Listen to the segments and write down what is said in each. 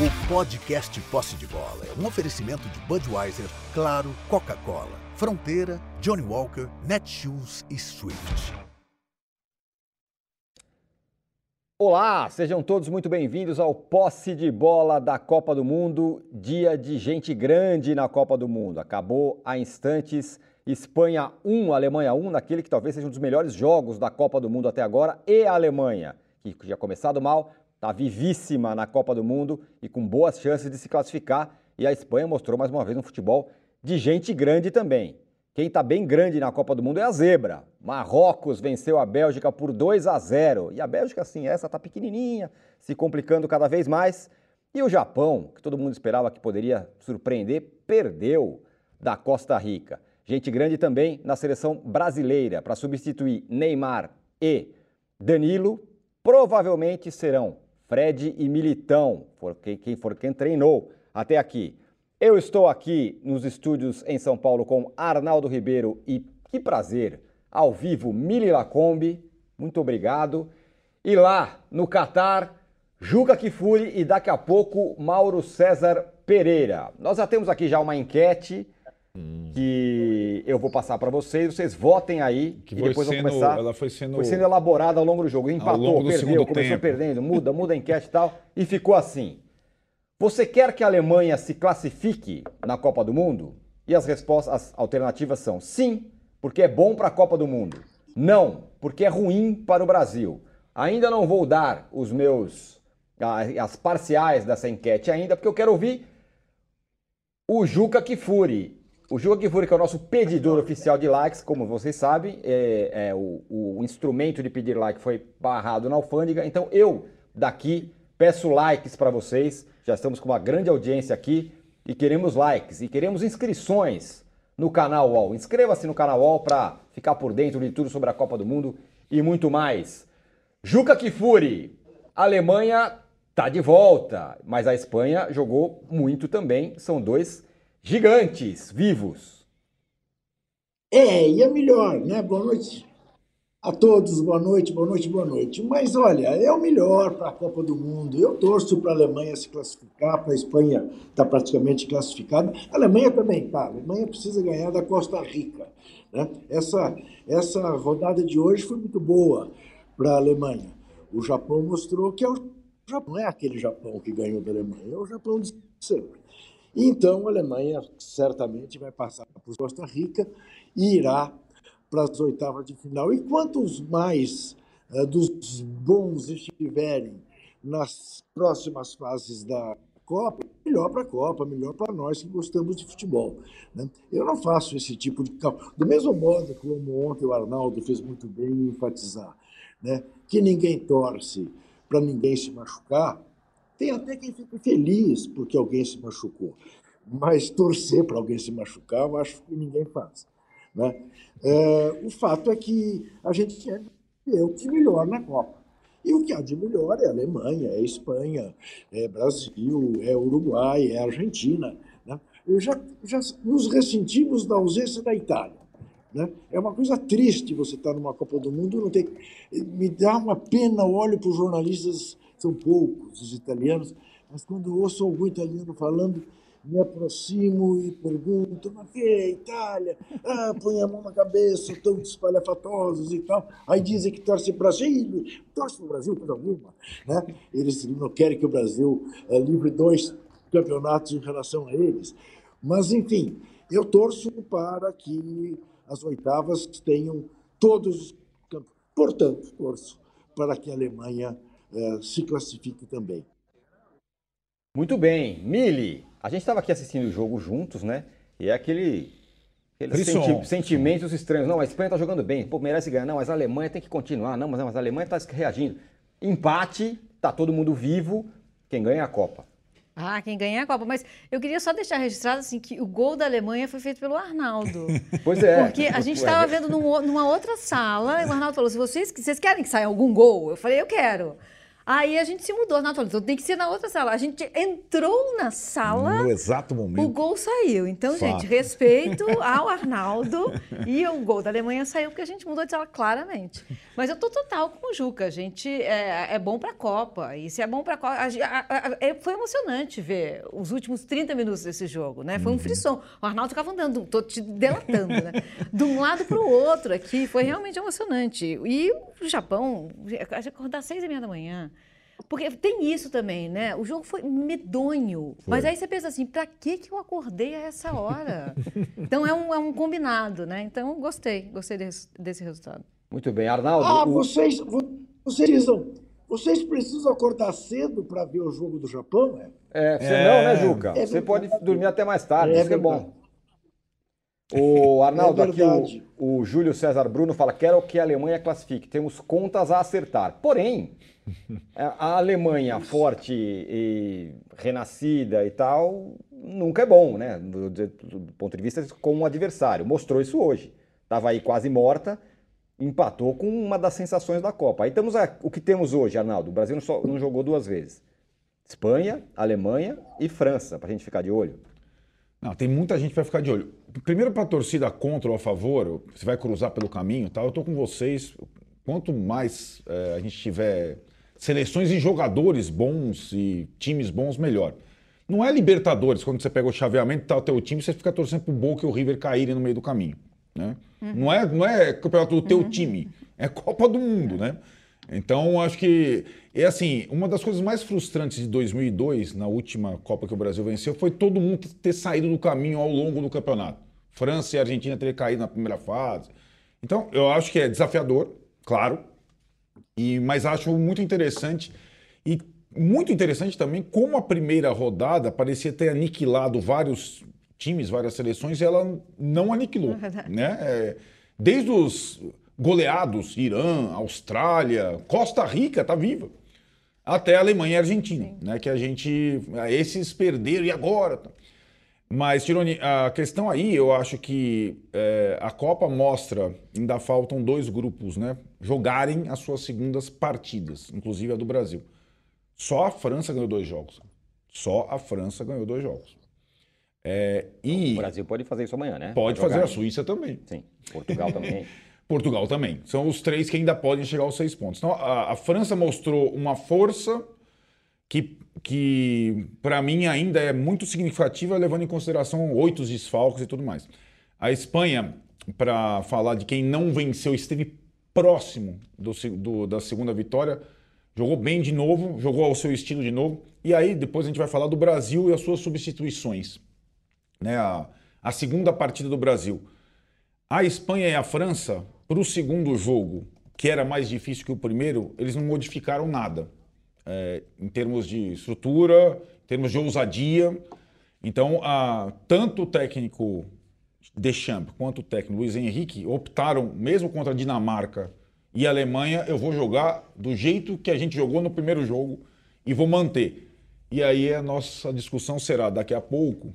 O podcast Posse de Bola é um oferecimento de Budweiser, Claro, Coca-Cola, Fronteira, Johnny Walker, Netshoes e Swift. Olá, sejam todos muito bem-vindos ao Posse de Bola da Copa do Mundo, dia de gente grande na Copa do Mundo. Acabou há instantes Espanha 1, Alemanha 1, naquele que talvez seja um dos melhores jogos da Copa do Mundo até agora, e a Alemanha, que tinha começado mal, está vivíssima na Copa do Mundo e com boas chances de se classificar. E a Espanha mostrou mais uma vez um futebol de gente grande também. Quem está bem grande na Copa do Mundo é a zebra. Marrocos venceu a Bélgica por 2 a 0. E a Bélgica, sim, essa está pequenininha, se complicando cada vez mais. E o Japão, que todo mundo esperava que poderia surpreender, perdeu da Costa Rica. Gente grande também na seleção brasileira para substituir Neymar e Danilo. Provavelmente serão Fred e Militão, quem for quem treinou até aqui. Eu estou aqui nos estúdios em São Paulo com Arnaldo Ribeiro e que prazer, ao vivo, Mili Lacombe, muito obrigado. E lá no Catar, Juca Kifuri e daqui a pouco Mauro César Pereira. Nós já temos aqui já uma enquete hum. que eu vou passar para vocês, vocês votem aí que e depois sendo, vou começar. Ela foi sendo, foi sendo elaborada ao longo do jogo. Empatou, perdeu, começou tempo. perdendo, muda, muda a enquete e tal, e ficou assim. Você quer que a Alemanha se classifique na Copa do Mundo? E as respostas, as alternativas são sim, porque é bom para a Copa do Mundo. Não, porque é ruim para o Brasil. Ainda não vou dar os meus as parciais dessa enquete ainda, porque eu quero ouvir o Juca Kifuri, o Kifuri, que é o nosso pedidor oficial de likes, como vocês sabem, é, é o, o, instrumento de pedir like foi barrado na alfândega. Então eu, daqui, peço likes para vocês. Já estamos com uma grande audiência aqui e queremos likes e queremos inscrições no canal UOL. Inscreva-se no canal UOL para ficar por dentro de tudo sobre a Copa do Mundo e muito mais. Juca Kifuri, Alemanha tá de volta, mas a Espanha jogou muito também. São dois gigantes vivos. É, e é melhor, né? Boa noite a todos, boa noite, boa noite, boa noite. Mas olha, é o melhor para a Copa do Mundo. Eu torço para a Alemanha se classificar, para a Espanha estar tá praticamente classificada. A Alemanha também está. A Alemanha precisa ganhar da Costa Rica. Né? Essa, essa rodada de hoje foi muito boa para a Alemanha. O Japão mostrou que é o Japão, não é aquele Japão que ganhou da Alemanha, é o Japão de sempre. Então, a Alemanha certamente vai passar por Costa Rica e irá para as oitavas de final. E quantos mais uh, dos bons estiverem nas próximas fases da Copa, melhor para a Copa, melhor para nós que gostamos de futebol. Né? Eu não faço esse tipo de cálculo. Do mesmo modo como ontem o Arnaldo fez muito bem em enfatizar, né? que ninguém torce para ninguém se machucar, tem até quem fica feliz porque alguém se machucou. Mas torcer para alguém se machucar, eu acho que ninguém faz. Né? É, o fato é que a gente quer ver o que melhor na Copa. E o que há de melhor é Alemanha, é Espanha, é Brasil, é Uruguai, é Argentina. Né? Já, já nos ressentimos da ausência da Itália. Né? É uma coisa triste você estar numa Copa do Mundo não ter. Me dá uma pena, olho para os jornalistas são poucos os italianos, mas quando ouço algum italiano falando, me aproximo e pergunto, mas que é Itália? Ah, põe a mão na cabeça, tão espalhafatosos e tal. Aí dizem que torce Brasil, torce para o Brasil por alguma. Né? Eles não querem que o Brasil é, livre dois campeonatos em relação a eles. Mas, enfim, eu torço para que as oitavas tenham todos os campeonatos. Portanto, torço para que a Alemanha é, se classifique também. Muito bem. Mili, a gente estava aqui assistindo o jogo juntos, né? E é aquele, aqueles senti sentimentos estranhos. Não, a Espanha está jogando bem, pô, merece ganhar. Não, mas a Alemanha tem que continuar. Não, mas, mas a Alemanha está reagindo. Empate, tá todo mundo vivo. Quem ganha é a Copa. Ah, quem ganha é a Copa. Mas eu queria só deixar registrado assim, que o gol da Alemanha foi feito pelo Arnaldo. Pois é. Porque a gente estava vendo num, numa outra sala e o Arnaldo falou: se vocês, vocês querem que saia algum gol? Eu falei, eu quero. Aí a gente se mudou, na então tem que ser na outra sala. A gente entrou na sala. No exato momento. O gol saiu. Então, Fato. gente, respeito ao Arnaldo. e o gol da Alemanha saiu porque a gente mudou de sala claramente. Mas eu tô total com o Juca. A gente é, é bom pra Copa. E se é bom pra Copa. A, a, a, é, foi emocionante ver os últimos 30 minutos desse jogo, né? Foi um uhum. frisson. O Arnaldo ficava andando, tô te delatando, né? De um lado pro outro aqui. Foi realmente emocionante. E o Japão, acordar às seis e meia da manhã. Porque tem isso também, né? O jogo foi medonho. Foi. Mas aí você pensa assim, pra que, que eu acordei a essa hora? então é um, é um combinado, né? Então gostei, gostei desse, desse resultado. Muito bem, Arnaldo. Ah, o... vocês, vocês precisam, vocês precisam acordar cedo para ver o jogo do Japão, né? É, você é... não, né, Juca? É você pode dormir até mais tarde, é isso é bom. O Arnaldo, é aqui o, o Júlio César Bruno fala: quero que a Alemanha classifique. Temos contas a acertar. Porém, a Alemanha forte e renascida e tal nunca é bom, né? Do, do, do ponto de vista como adversário. Mostrou isso hoje. Estava aí quase morta, empatou com uma das sensações da Copa. Aí temos a, o que temos hoje, Arnaldo. O Brasil não, só, não jogou duas vezes. Espanha, Alemanha e França, para a gente ficar de olho. Não, tem muita gente para ficar de olho. Primeiro, para a torcida contra ou a favor, você vai cruzar pelo caminho, tá? eu estou com vocês. Quanto mais é, a gente tiver seleções e jogadores bons e times bons, melhor. Não é Libertadores, quando você pega o chaveamento e tá o teu time, você fica torcendo pro Boca e o River caírem no meio do caminho. Né? Uhum. Não, é, não é campeonato do teu uhum. time, é Copa do Mundo, né? Então, acho que é assim, uma das coisas mais frustrantes de 2002, na última Copa que o Brasil venceu, foi todo mundo ter saído do caminho ao longo do campeonato. França e Argentina terem caído na primeira fase. Então, eu acho que é desafiador, claro, e mas acho muito interessante e muito interessante também como a primeira rodada parecia ter aniquilado vários times, várias seleções, e ela não aniquilou, é né? É, desde os goleados, Irã, Austrália, Costa Rica está viva. Até a Alemanha e a Argentina, Sim. né? Que a gente. Esses perderam e agora? Mas, Tironi, a questão aí, eu acho que é, a Copa mostra, ainda faltam dois grupos, né? Jogarem as suas segundas partidas, inclusive a do Brasil. Só a França ganhou dois jogos. Só a França ganhou dois jogos. É, e o Brasil pode fazer isso amanhã, né? Pode fazer, a Suíça também. Sim, Portugal também. Portugal também. São os três que ainda podem chegar aos seis pontos. Então, a, a França mostrou uma força que, que para mim, ainda é muito significativa, levando em consideração oito desfalques e tudo mais. A Espanha, para falar de quem não venceu, esteve próximo do, do, da segunda vitória, jogou bem de novo, jogou ao seu estilo de novo. E aí, depois a gente vai falar do Brasil e as suas substituições. Né? A, a segunda partida do Brasil. A Espanha e a França para o segundo jogo, que era mais difícil que o primeiro, eles não modificaram nada. É, em termos de estrutura, em termos de ousadia. Então, a, tanto o técnico Deschamps quanto o técnico Luiz Henrique optaram, mesmo contra a Dinamarca e a Alemanha, eu vou jogar do jeito que a gente jogou no primeiro jogo e vou manter. E aí a nossa discussão será daqui a pouco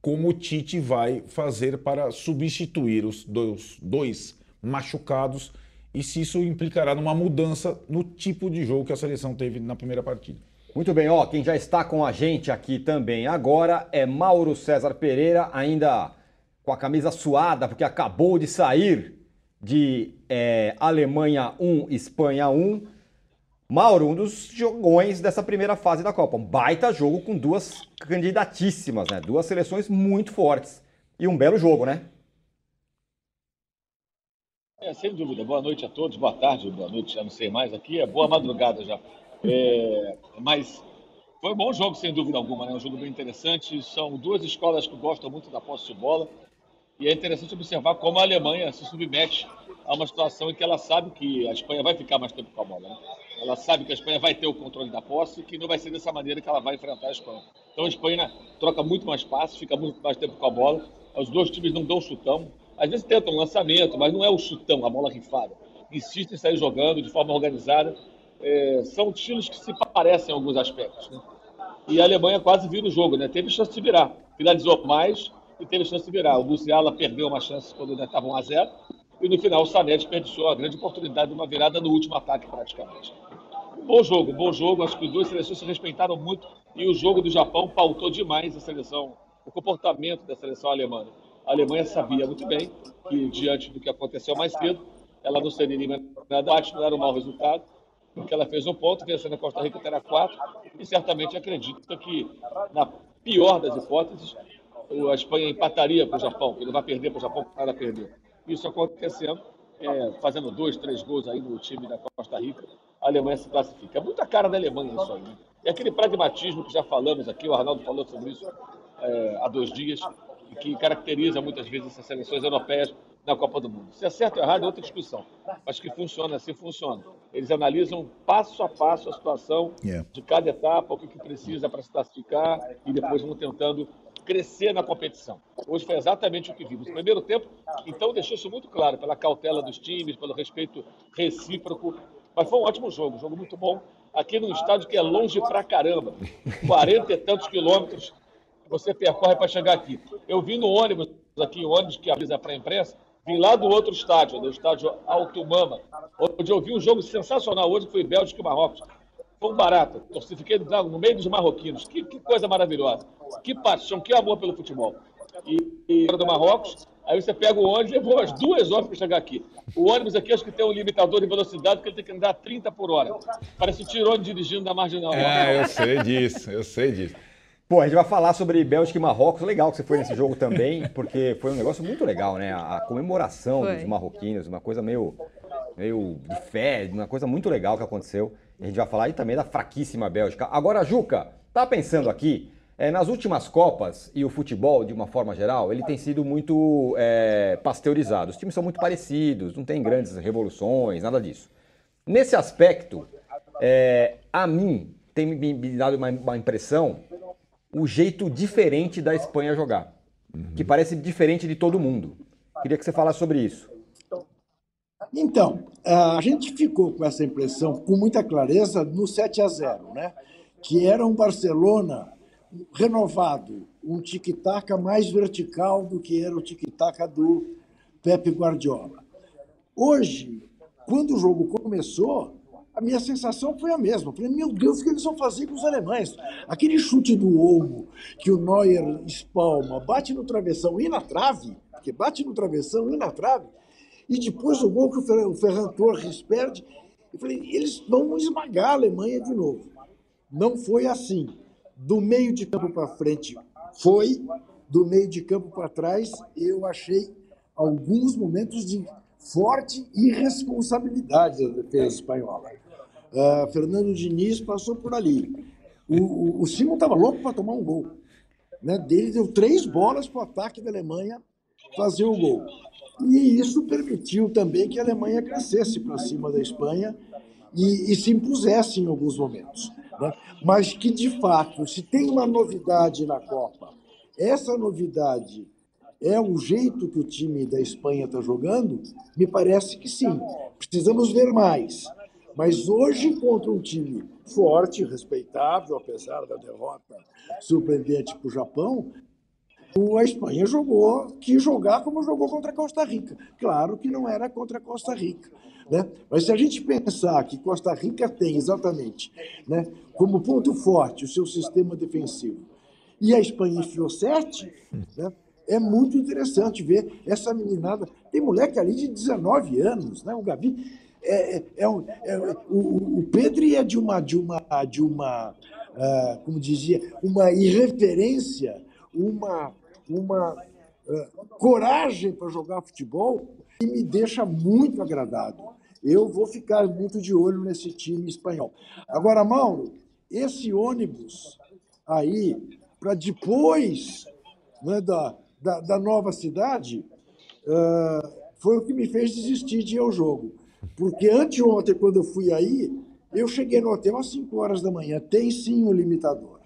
como o Tite vai fazer para substituir os dois, dois machucados e se isso implicará numa mudança no tipo de jogo que a seleção teve na primeira partida. Muito bem, ó, quem já está com a gente aqui também agora é Mauro César Pereira, ainda com a camisa suada, porque acabou de sair de é, Alemanha 1, Espanha 1. Mauro, um dos jogões dessa primeira fase da Copa. Um baita jogo com duas candidatíssimas, né? Duas seleções muito fortes. E um belo jogo, né? É, sem dúvida. Boa noite a todos, boa tarde, boa noite, já não sei mais aqui, é boa madrugada já. É, mas foi um bom jogo, sem dúvida alguma, né? um jogo bem interessante. São duas escolas que gostam muito da posse de bola e é interessante observar como a Alemanha se submete a uma situação em que ela sabe que a Espanha vai ficar mais tempo com a bola. Né? Ela sabe que a Espanha vai ter o controle da posse e que não vai ser dessa maneira que ela vai enfrentar a Espanha. Então a Espanha troca muito mais passes, fica muito mais tempo com a bola. Os dois times não dão chutão. Às vezes tentam um lançamento, mas não é o chutão, a bola rifada. Insistem em sair jogando de forma organizada. É, são estilos que se parecem em alguns aspectos. Né? E a Alemanha quase vira o jogo, né? Teve chance de virar. Finalizou mais e teve chance de virar. O Musiala perdeu uma chance quando ainda estava 1 a 0 e no final o Sané desperdiçou a grande oportunidade de uma virada no último ataque praticamente. Bom jogo, bom jogo. Acho que as duas seleções se respeitaram muito e o jogo do Japão pautou demais a seleção, o comportamento da seleção alemã. A Alemanha sabia muito bem que, diante do que aconteceu mais cedo, ela não seria eliminada, acho que não era um mau resultado, porque ela fez um ponto, vencendo a Costa Rica terá quatro, e certamente acredita que, na pior das hipóteses, a Espanha empataria com o Japão, não vai perder para o Japão, nada perder. Isso acontecendo, é, fazendo dois, três gols aí no time da Costa Rica, a Alemanha se classifica. É muita cara da Alemanha isso aí. Né? É aquele pragmatismo que já falamos aqui, o Arnaldo falou sobre isso é, há dois dias, que caracteriza muitas vezes essas seleções europeias na Copa do Mundo. Se é certo ou errado é outra discussão, mas que funciona assim, funciona. Eles analisam passo a passo a situação yeah. de cada etapa, o que, que precisa para se classificar e depois vão tentando crescer na competição. Hoje foi exatamente o que vimos. No primeiro tempo, então, deixou isso muito claro, pela cautela dos times, pelo respeito recíproco. Mas foi um ótimo jogo, um jogo muito bom. Aqui num estádio que é longe pra caramba 40 e tantos quilômetros você percorre para chegar aqui. Eu vim no ônibus, aqui, ônibus que avisa para a imprensa, vim lá do outro estádio, do estádio Alto Mama, onde eu vi um jogo sensacional hoje, que foi Bélgica e Marrocos. Foi um barato. Fiquei no meio dos marroquinos. Que, que, coisa maravilhosa. Que paixão, que amor pelo futebol. E, e do Marrocos, aí você pega o ônibus e levou umas duas horas para chegar aqui. O ônibus aqui acho que tem um limitador de velocidade que ele tem que andar 30 por hora. Parece o Tirone dirigindo da marginal. É, eu sei disso, eu sei disso. Pô, a gente vai falar sobre Bélgica e Marrocos. Legal que você foi nesse jogo também, porque foi um negócio muito legal, né? A, comemoração foi. dos marroquinos, uma coisa meio, meio de fé, uma coisa muito legal que aconteceu. A gente vai falar aí também da fraquíssima Bélgica. Agora, Juca, tá pensando aqui, é, nas últimas Copas e o futebol, de uma forma geral, ele tem sido muito é, pasteurizado. Os times são muito parecidos, não tem grandes revoluções, nada disso. Nesse aspecto, é, a mim tem me dado uma, uma impressão o jeito diferente da Espanha jogar, uhum. que parece diferente de todo mundo. Queria que você falasse sobre isso. Então, a gente ficou com essa impressão com muita clareza no 7 a 0, né? Que era um Barcelona renovado, um tic-tac mais vertical do que era o tic-tac do Pepe Guardiola. Hoje, quando o jogo começou, minha sensação foi a mesma. Falei, meu Deus, o que eles vão fazer com os alemães? Aquele chute do Olmo que o Neuer espalma, bate no travessão e na trave, porque bate no travessão e na trave, e depois o gol que o Ferran Torres perde. Eu falei, eles vão esmagar a Alemanha de novo. Não foi assim. Do meio de campo para frente foi, do meio de campo para trás eu achei alguns momentos de forte irresponsabilidade da defesa espanhola. Uh, Fernando Diniz passou por ali. O, o, o Simon estava louco para tomar um gol. Né? Dele deu três bolas para o ataque da Alemanha fazer o gol. E isso permitiu também que a Alemanha crescesse para cima da Espanha e, e, se impusesse em alguns momentos. Né? Mas que, de fato, se tem uma novidade na Copa, essa novidade é o jeito que o time da Espanha está jogando, me parece que sim. Precisamos ver mais. Mas hoje, contra um time forte, respeitável, apesar da derrota surpreendente para o Japão, a Espanha jogou, quis jogar como jogou contra a Costa Rica. Claro que não era contra a Costa Rica. Né? Mas se a gente pensar que Costa Rica tem exatamente né, como ponto forte o seu sistema defensivo e a Espanha enfiou sete, né, é muito interessante ver essa meninada. Tem moleque ali de 19 anos, né? o Gabi é, é, é, é o, o Pedro é de uma, de uma, de uma uh, como dizia, uma irreverência, uma, uma uh, coragem para jogar futebol que me deixa muito agradado. Eu vou ficar muito de olho nesse time espanhol. Agora, Mauro, esse ônibus aí, para depois né, da, da, da, nova cidade, uh, foi o que me fez desistir de ir ao jogo. Porque anteontem, quando eu fui aí, eu cheguei no hotel às 5 horas da manhã. Tem sim um limitador.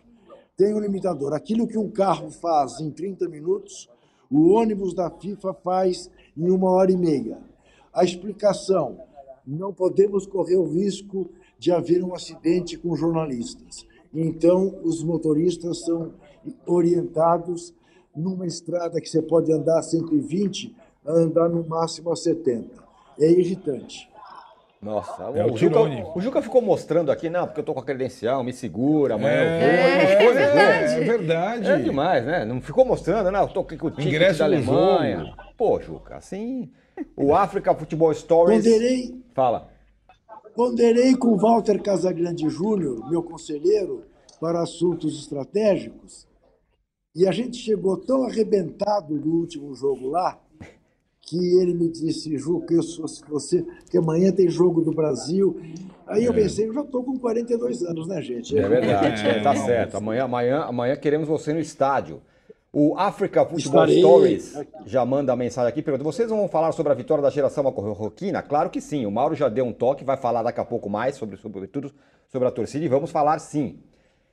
Tem um limitador. Aquilo que um carro faz em 30 minutos, o ônibus da FIFA faz em uma hora e meia. A explicação: não podemos correr o risco de haver um acidente com jornalistas. Então, os motoristas são orientados numa estrada que você pode andar a 120, a andar no máximo a 70 é irritante. Nossa, É o, o Juca, o Juca ficou mostrando aqui, não, porque eu tô com a credencial, me segura, amanhã eu vou. É, Coisa é, verdade. é verdade. É demais, né? Não ficou mostrando, não, eu tô aqui com o ticket Ingresso da Alemanha. jogo. Pô, Juca, assim... O Africa Football Stories... Ponderei, Fala. ponderei com Walter Casagrande Júnior, meu conselheiro, para assuntos estratégicos, e a gente chegou tão arrebentado do último jogo lá, que ele me disse, Juca, eu sou você, que amanhã tem jogo do Brasil. Aí eu pensei, eu já estou com 42 anos, né, gente? É verdade, É, tá não. certo. Amanhã, amanhã, amanhã queremos você no estádio. O Africa Football Estarei. Stories já manda a mensagem aqui, pergunta, vocês vão falar sobre a vitória da geração marroquina? Claro que sim, o Mauro já deu um toque, vai falar daqui a pouco mais sobre, sobre tudo sobre a torcida e vamos falar sim.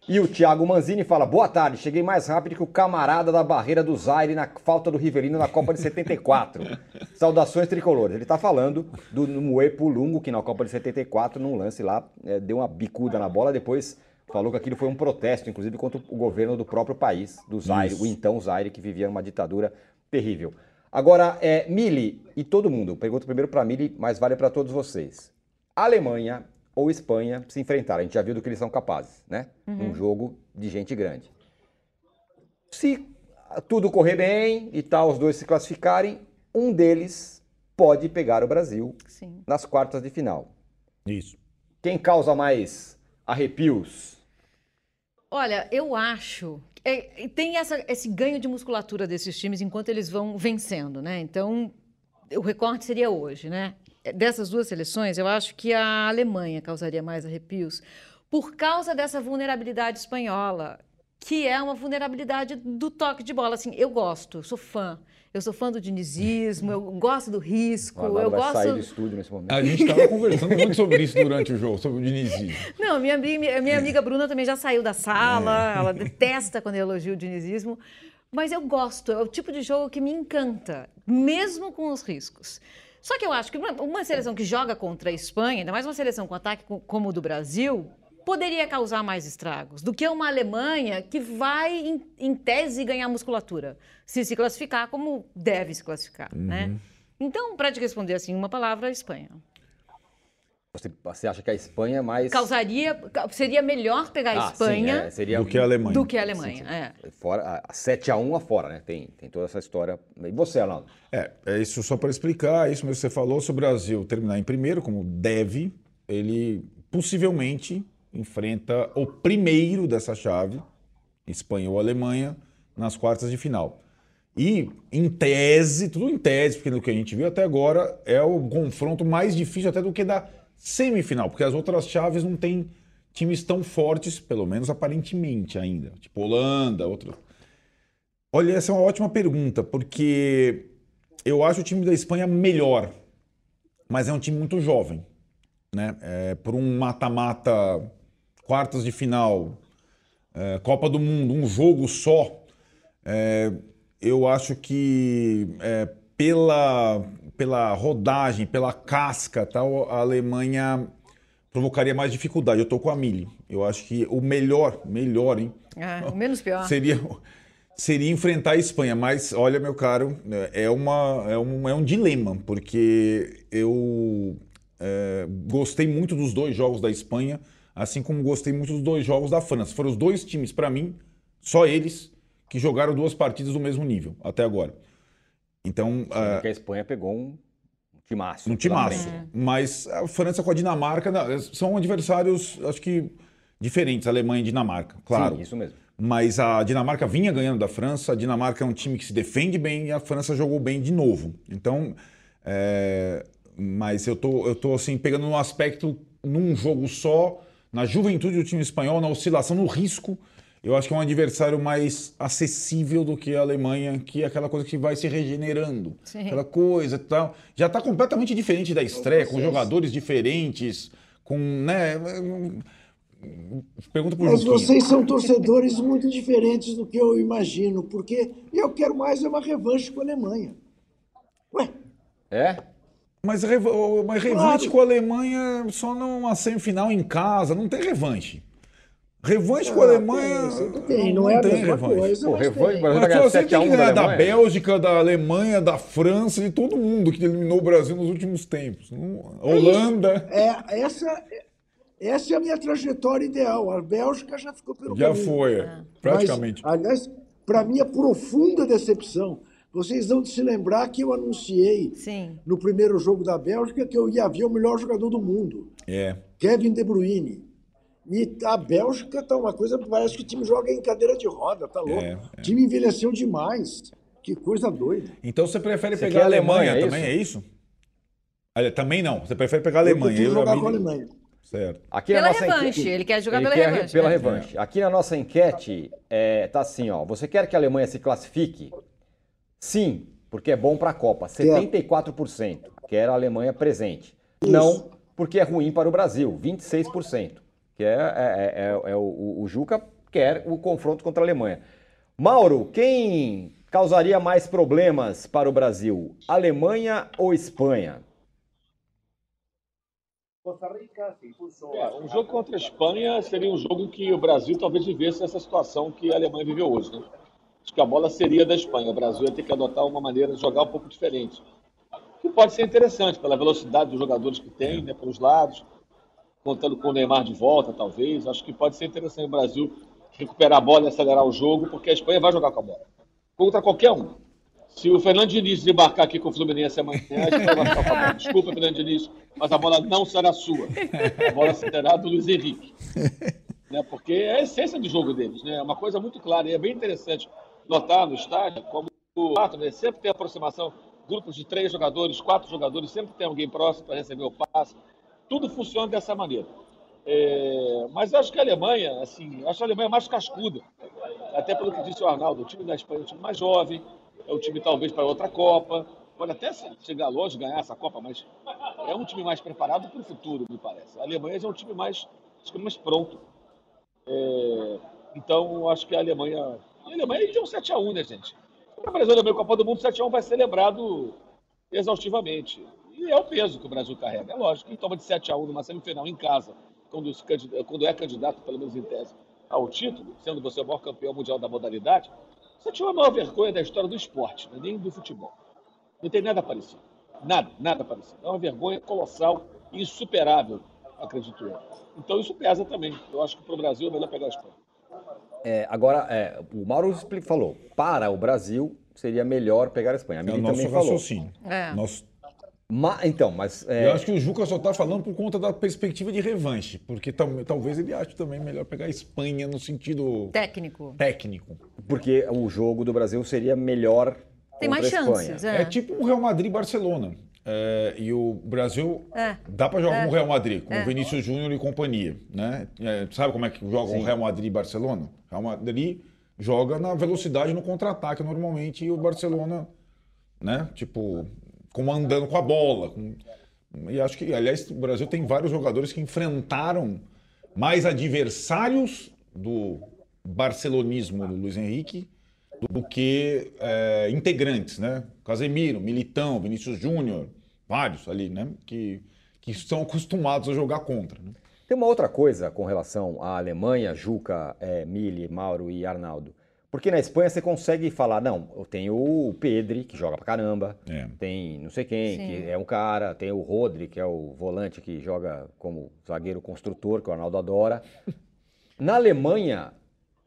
E o Thiago Manzini fala, boa tarde, cheguei mais rápido que o camarada da barreira do Zaire na falta do Rivelino na Copa de 74. Saudações tricolores. Ele tá falando do Muepo Lungo, que na Copa de 74, num lance lá, eh, deu uma bicuda na bola, depois falou que aquilo foi um protesto, inclusive, contra o governo do próprio país, do Zaire, Isso. o então Zaire, que vivia numa ditadura terrível. Agora, é, Mili e todo mundo, pergunto primeiro para Mili, mas vale para todos vocês. Alemanha ou Espanha se enfrentaram, a gente já viu do que eles são capazes, né? Num jogo de gente grande. Se tudo correr bem e tal, os dois se classificarem, um deles pode pegar o Brasil Sim. nas quartas de final. Isso. Quem causa mais arrepios? Olha, eu acho. é, tem essa- esse ganho de musculatura desses times enquanto eles vão vencendo, né? Então, o recorte seria hoje, né? Dessas duas seleções, eu acho que a Alemanha causaria mais arrepios por causa dessa vulnerabilidade espanhola, que é uma vulnerabilidade do toque de bola. Assim, eu gosto, eu sou fã. Eu sou fã do dinizismo, eu gosto do risco, eu vai gosto. sair do estúdio nesse momento. A gente estava conversando muito sobre isso durante o jogo, sobre o Dinizismo. Não, minha, minha, minha amiga Bruna também já saiu da sala, ela detesta quando eu elogio o dinizismo, mas eu gosto, é o tipo de jogo que me encanta, mesmo com os riscos. Só que eu acho que uma, seleção que joga contra a Espanha, ainda mais uma seleção com ataque co- como o do Brasil, poderia causar mais estragos do que uma Alemanha que vai, em, em tese, ganhar musculatura, se se classificar como deve se classificar, né? Então, para te responder assim, uma palavra, Espanha. Você, você acha que a Espanha é mais. Causaria, ca- seria melhor pegar a Ah, sim, Espanha é, seria Do que a Alemanha. do que a Alemanha. É. Fora, a 7x1 afora, né? Tem, tem toda essa história. E você, Arnaldo? É, é isso só para explicar, isso mesmo que você falou, se o Brasil terminar em primeiro, como deve, ele possivelmente enfrenta o primeiro dessa chave, Espanha ou Alemanha, nas quartas de final. E, em tese, tudo em tese, porque no que a gente viu até agora, é o confronto mais difícil até do que da semifinal, porque as outras chaves não tem times tão fortes, pelo menos aparentemente ainda. Tipo Holanda, outro. Olha, essa é uma ótima pergunta, porque eu acho o time da Espanha melhor, mas é um time muito jovem. Né? É, por um mata-mata, quartas de final, é, Copa do Mundo, um jogo só, é, eu acho que é, pela, pela rodagem, pela casca, tal, a Alemanha provocaria mais dificuldade. Eu tô com a Mili. Eu acho que o melhor, melhor, hein? É, o menos pior. seria, seria enfrentar a Espanha. Mas, olha, meu caro, é, uma, é, um, é um dilema, porque eu é, gostei muito dos dois jogos da Espanha, assim como gostei muito dos dois jogos da França. Foram os dois times, para mim, só eles, que jogaram duas partidas do mesmo nível até agora. Então, ah, Porque a Espanha pegou um timaço. um timaço. frente. Mas a França com a Dinamarca são adversários, acho que, diferentes, Alemanha e Dinamarca, claro. Sim, isso mesmo. Mas a Dinamarca vinha ganhando da França, a Dinamarca é um time que se defende bem e a França jogou bem de novo. Então, é, mas eu tô, eu tô assim, pegando um aspecto num jogo só, na juventude do time espanhol, na oscilação, no risco. Eu acho que é um adversário mais acessível do que a Alemanha, que é aquela coisa que vai se regenerando. Sim. Aquela coisa e tal. Já está completamente diferente da estreia, com jogadores diferentes, com. Né, Pergunta pro Mas vocês são torcedores muito diferentes do que eu imagino, porque eu quero mais é uma revanche com a Alemanha. Ué, É? Mas, reva- mas revanche com a Alemanha só numa semifinal em casa, não tem revanche. Revanche com a Alemanha. Tem, não, não é tem revanche. coisa. Pô, revanche, mas vai ganhar 7 a 1 da, da Bélgica, da Alemanha, da França, de todo mundo que eliminou o Brasil nos últimos tempos. É Holanda. É, essa, essa é a minha trajetória ideal. A Bélgica já ficou pelo Já caminho. foi, é. praticamente. Mas, aliás, para minha profunda decepção, vocês vão se lembrar que eu anunciei Sim. no primeiro jogo da Bélgica que eu ia ver o melhor jogador do mundo. É. Kevin De Bruyne. E a Bélgica tá uma coisa, parece que o time joga em cadeira de roda, tá louco. É, é. O time envelheceu demais. Que coisa doida. então você prefere você pegar a Alemanha, Alemanha é também, é isso? Também não, você prefere pegar a Alemanha. Eu, eu jogar com a Alemanha. Certo. Aqui pela revanche, enquete, ele quer jogar ele pela quer revanche. Pela né? revanche. Aqui na nossa enquete, é, tá assim, ó. Você quer que a Alemanha se classifique? Sim, porque é bom para a Copa. 74% quer a Alemanha presente. Isso. Não, porque é ruim para o Brasil. 26% que é, é, é, é, é o, o Juca quer o confronto contra a Alemanha. Mauro, quem causaria mais problemas para o Brasil, Alemanha ou Espanha? É, um jogo contra a Espanha seria um jogo em que o Brasil talvez vivesse essa situação que a Alemanha viveu hoje. Né? Acho que a bola seria da Espanha. O Brasil ia ter que adotar uma maneira de jogar um pouco diferente. Que pode ser interessante pela velocidade dos jogadores que tem, né, pelos lados contando com o Neymar de volta, talvez. Acho que pode ser interessante o Brasil recuperar a bola e acelerar o jogo, porque a Espanha vai jogar com a bola. Contra qualquer um. Se o Fernando Diniz embarcar aqui com o Fluminense amanhã, a Espanha vai ficar com a bola. Desculpa, Fernando Diniz, mas a bola não será sua. A bola será do Luiz Henrique. Né? Porque é a essência do jogo deles. Né? É uma coisa muito clara. E é bem interessante notar no estádio como o quatro, né? sempre tem aproximação, grupos de três jogadores, quatro jogadores, sempre tem alguém próximo para receber o passe tudo funciona dessa maneira. É, mas acho que a Alemanha, assim, acho a Alemanha mais cascuda. Até pelo que disse o Arnaldo, o time da Espanha é um time mais jovem, é um time talvez para outra Copa. Pode até chegar longe, ganhar essa Copa, mas é um time mais preparado para o futuro, me parece. A Alemanha já é um time mais, acho que mais pronto. É, então, acho que a Alemanha. A Alemanha tem um 7x1, né, gente? O Brasil da Copa do Mundo 7x1 vai ser lembrado exaustivamente. E é o peso que o Brasil carrega. É lógico, quem toma de 7 a 1 numa semifinal em casa, quando, quando é candidato, pelo menos em tese, ao título, sendo você o maior campeão mundial da modalidade, você tinha a maior vergonha da história do esporte, né? nem do futebol. Não tem nada parecido. Nada, nada parecido. É uma vergonha colossal e insuperável, acredito eu. Então isso pesa também. Eu acho que para o Brasil é melhor pegar a Espanha. É, agora, é, o Mauro falou, para o Brasil seria melhor pegar a Espanha. A Mili é o nosso também raciocínio. falou. É. Nós Ma, então, mas. É... Eu acho que o Juca só está falando por conta da perspectiva de revanche, porque tal, talvez ele ache também melhor pegar a Espanha no sentido. Técnico. Técnico. Porque o jogo do Brasil seria melhor. Tem mais chances. É. é tipo um Real Madrid-Barcelona. É, e o Brasil é. dá para jogar é. com o Real Madrid, com o é. Vinícius Júnior e companhia. Né? É, sabe como é que joga o Real Madrid e Barcelona? O Real Madrid joga na velocidade no contra-ataque normalmente e o Barcelona, né? Tipo, comandando com a bola. Com... E acho que, aliás, o Brasil tem vários jogadores que enfrentaram mais adversários do barcelonismo do Luiz Henrique do que é, integrantes, né? Casemiro, Militão, Vinícius Júnior, vários ali, né? Que, que estão acostumados a jogar contra. Né? Tem uma outra coisa com relação à Alemanha, Juca, é, Mili, Mauro e Arnaldo. Porque na Espanha você consegue falar, não, eu tenho o Pedri, que joga pra caramba, é. tem não sei quem, Sim. que é um cara, tem o Rodri, que é o volante que joga como zagueiro construtor, que o Arnaldo adora. na Alemanha,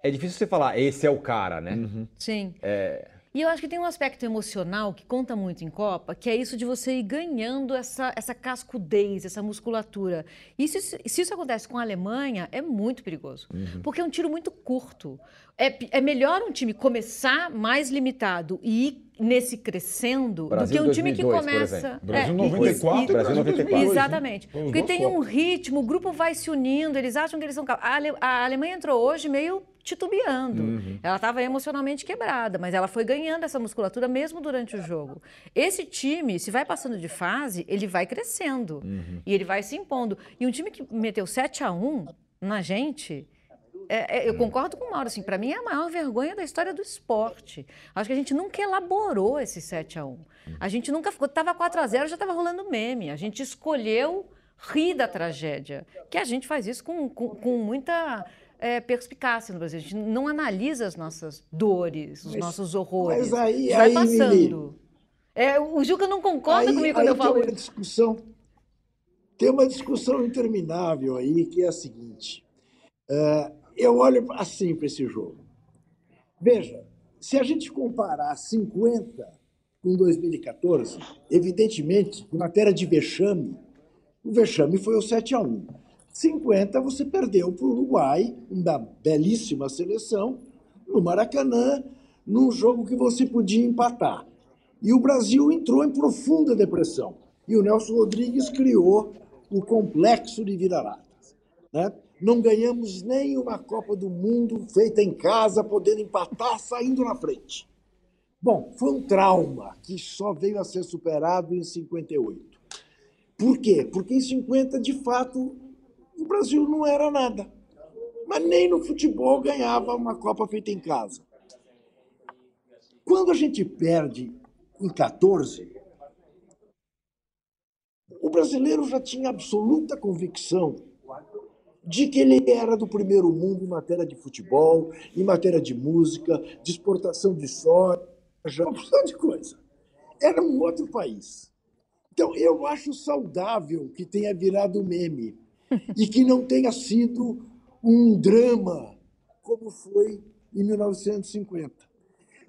é difícil você falar, esse é o cara, né? Uhum. Sim. É... E eu acho que tem um aspecto emocional que conta muito em Copa, que é isso de você ir ganhando essa, essa cascudez, essa musculatura. E se, se isso acontece com a Alemanha, é muito perigoso. Uhum. Porque é um tiro muito curto. É, é melhor um time começar mais limitado e ir nesse crescendo Brasil do que um time que começa. Brasil 94 e, Brasil 94. Exatamente. Né? Porque tem um ritmo, o grupo vai se unindo, eles acham que eles são. A, Ale, a Alemanha entrou hoje meio titubeando. Uhum. Ela estava emocionalmente quebrada, mas ela foi ganhando essa musculatura mesmo durante o jogo. Esse time, se vai passando de fase, ele vai crescendo uhum. e ele vai se impondo. E um time que meteu 7 a 1 na gente. É, é, eu concordo com o Mauro, assim, para mim é a maior vergonha da história do esporte. Acho que a gente nunca elaborou esse 7 a 1 A gente nunca ficou, estava 4 a 0 já estava rolando meme. A gente escolheu rir da tragédia. Que a gente faz isso com, com, com muita é, perspicácia no Brasil. A gente não analisa as nossas dores, os mas, nossos horrores. Mas aí, vai aí, passando. É, o Juca não concorda aí, comigo quando eu falo tem uma discussão Tem uma discussão interminável aí, que é a seguinte. Uh, eu olho assim para esse jogo. Veja, se a gente comparar 50 com 2014, evidentemente, em matéria de vexame, o vexame foi o 7 a 1 50 você perdeu para o Uruguai, uma belíssima seleção, no Maracanã, num jogo que você podia empatar. E o Brasil entrou em profunda depressão. E o Nelson Rodrigues criou o complexo de vira-latas. Né? Não ganhamos nem uma Copa do Mundo feita em casa, podendo empatar, saindo na frente. Bom, foi um trauma que só veio a ser superado em 58. Por quê? Porque em 50, de fato, o Brasil não era nada. Mas nem no futebol ganhava uma Copa feita em casa. Quando a gente perde em 14, o brasileiro já tinha absoluta convicção de que ele era do primeiro mundo em matéria de futebol, em matéria de música, de exportação de soja, uma opção de coisa. Era um outro país. Então, eu acho saudável que tenha virado meme e que não tenha sido um drama como foi em 1950.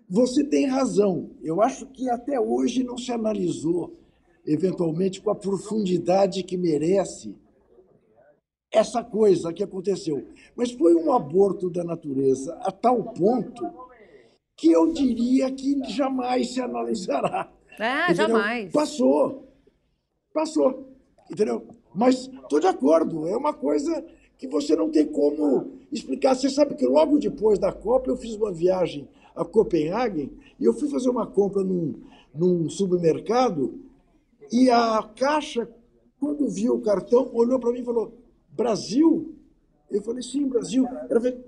Você tem razão. Eu acho que até hoje não se analisou, eventualmente, com a profundidade que merece essa coisa que aconteceu. Mas foi um aborto da natureza a tal ponto que eu diria que jamais se analisará. Ah, jamais. Passou. Passou. Entendeu? Mas estou de acordo, é uma coisa que você não tem como explicar. Você sabe que logo depois da Copa eu fiz uma viagem a Copenhague e eu fui fazer uma compra num, num supermercado e a caixa, quando viu o cartão, olhou para mim e falou: Brasil? Eu falei: sim, Brasil. Era ver...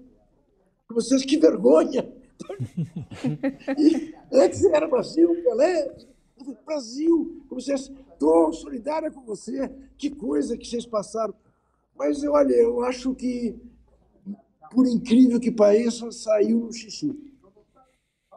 vocês, que vergonha! e antes era Brasil, Pelé. Brasil, vocês estou solidária com você, que coisa que vocês passaram. Mas olha, eu acho que, por incrível que pareça, saiu no xixi.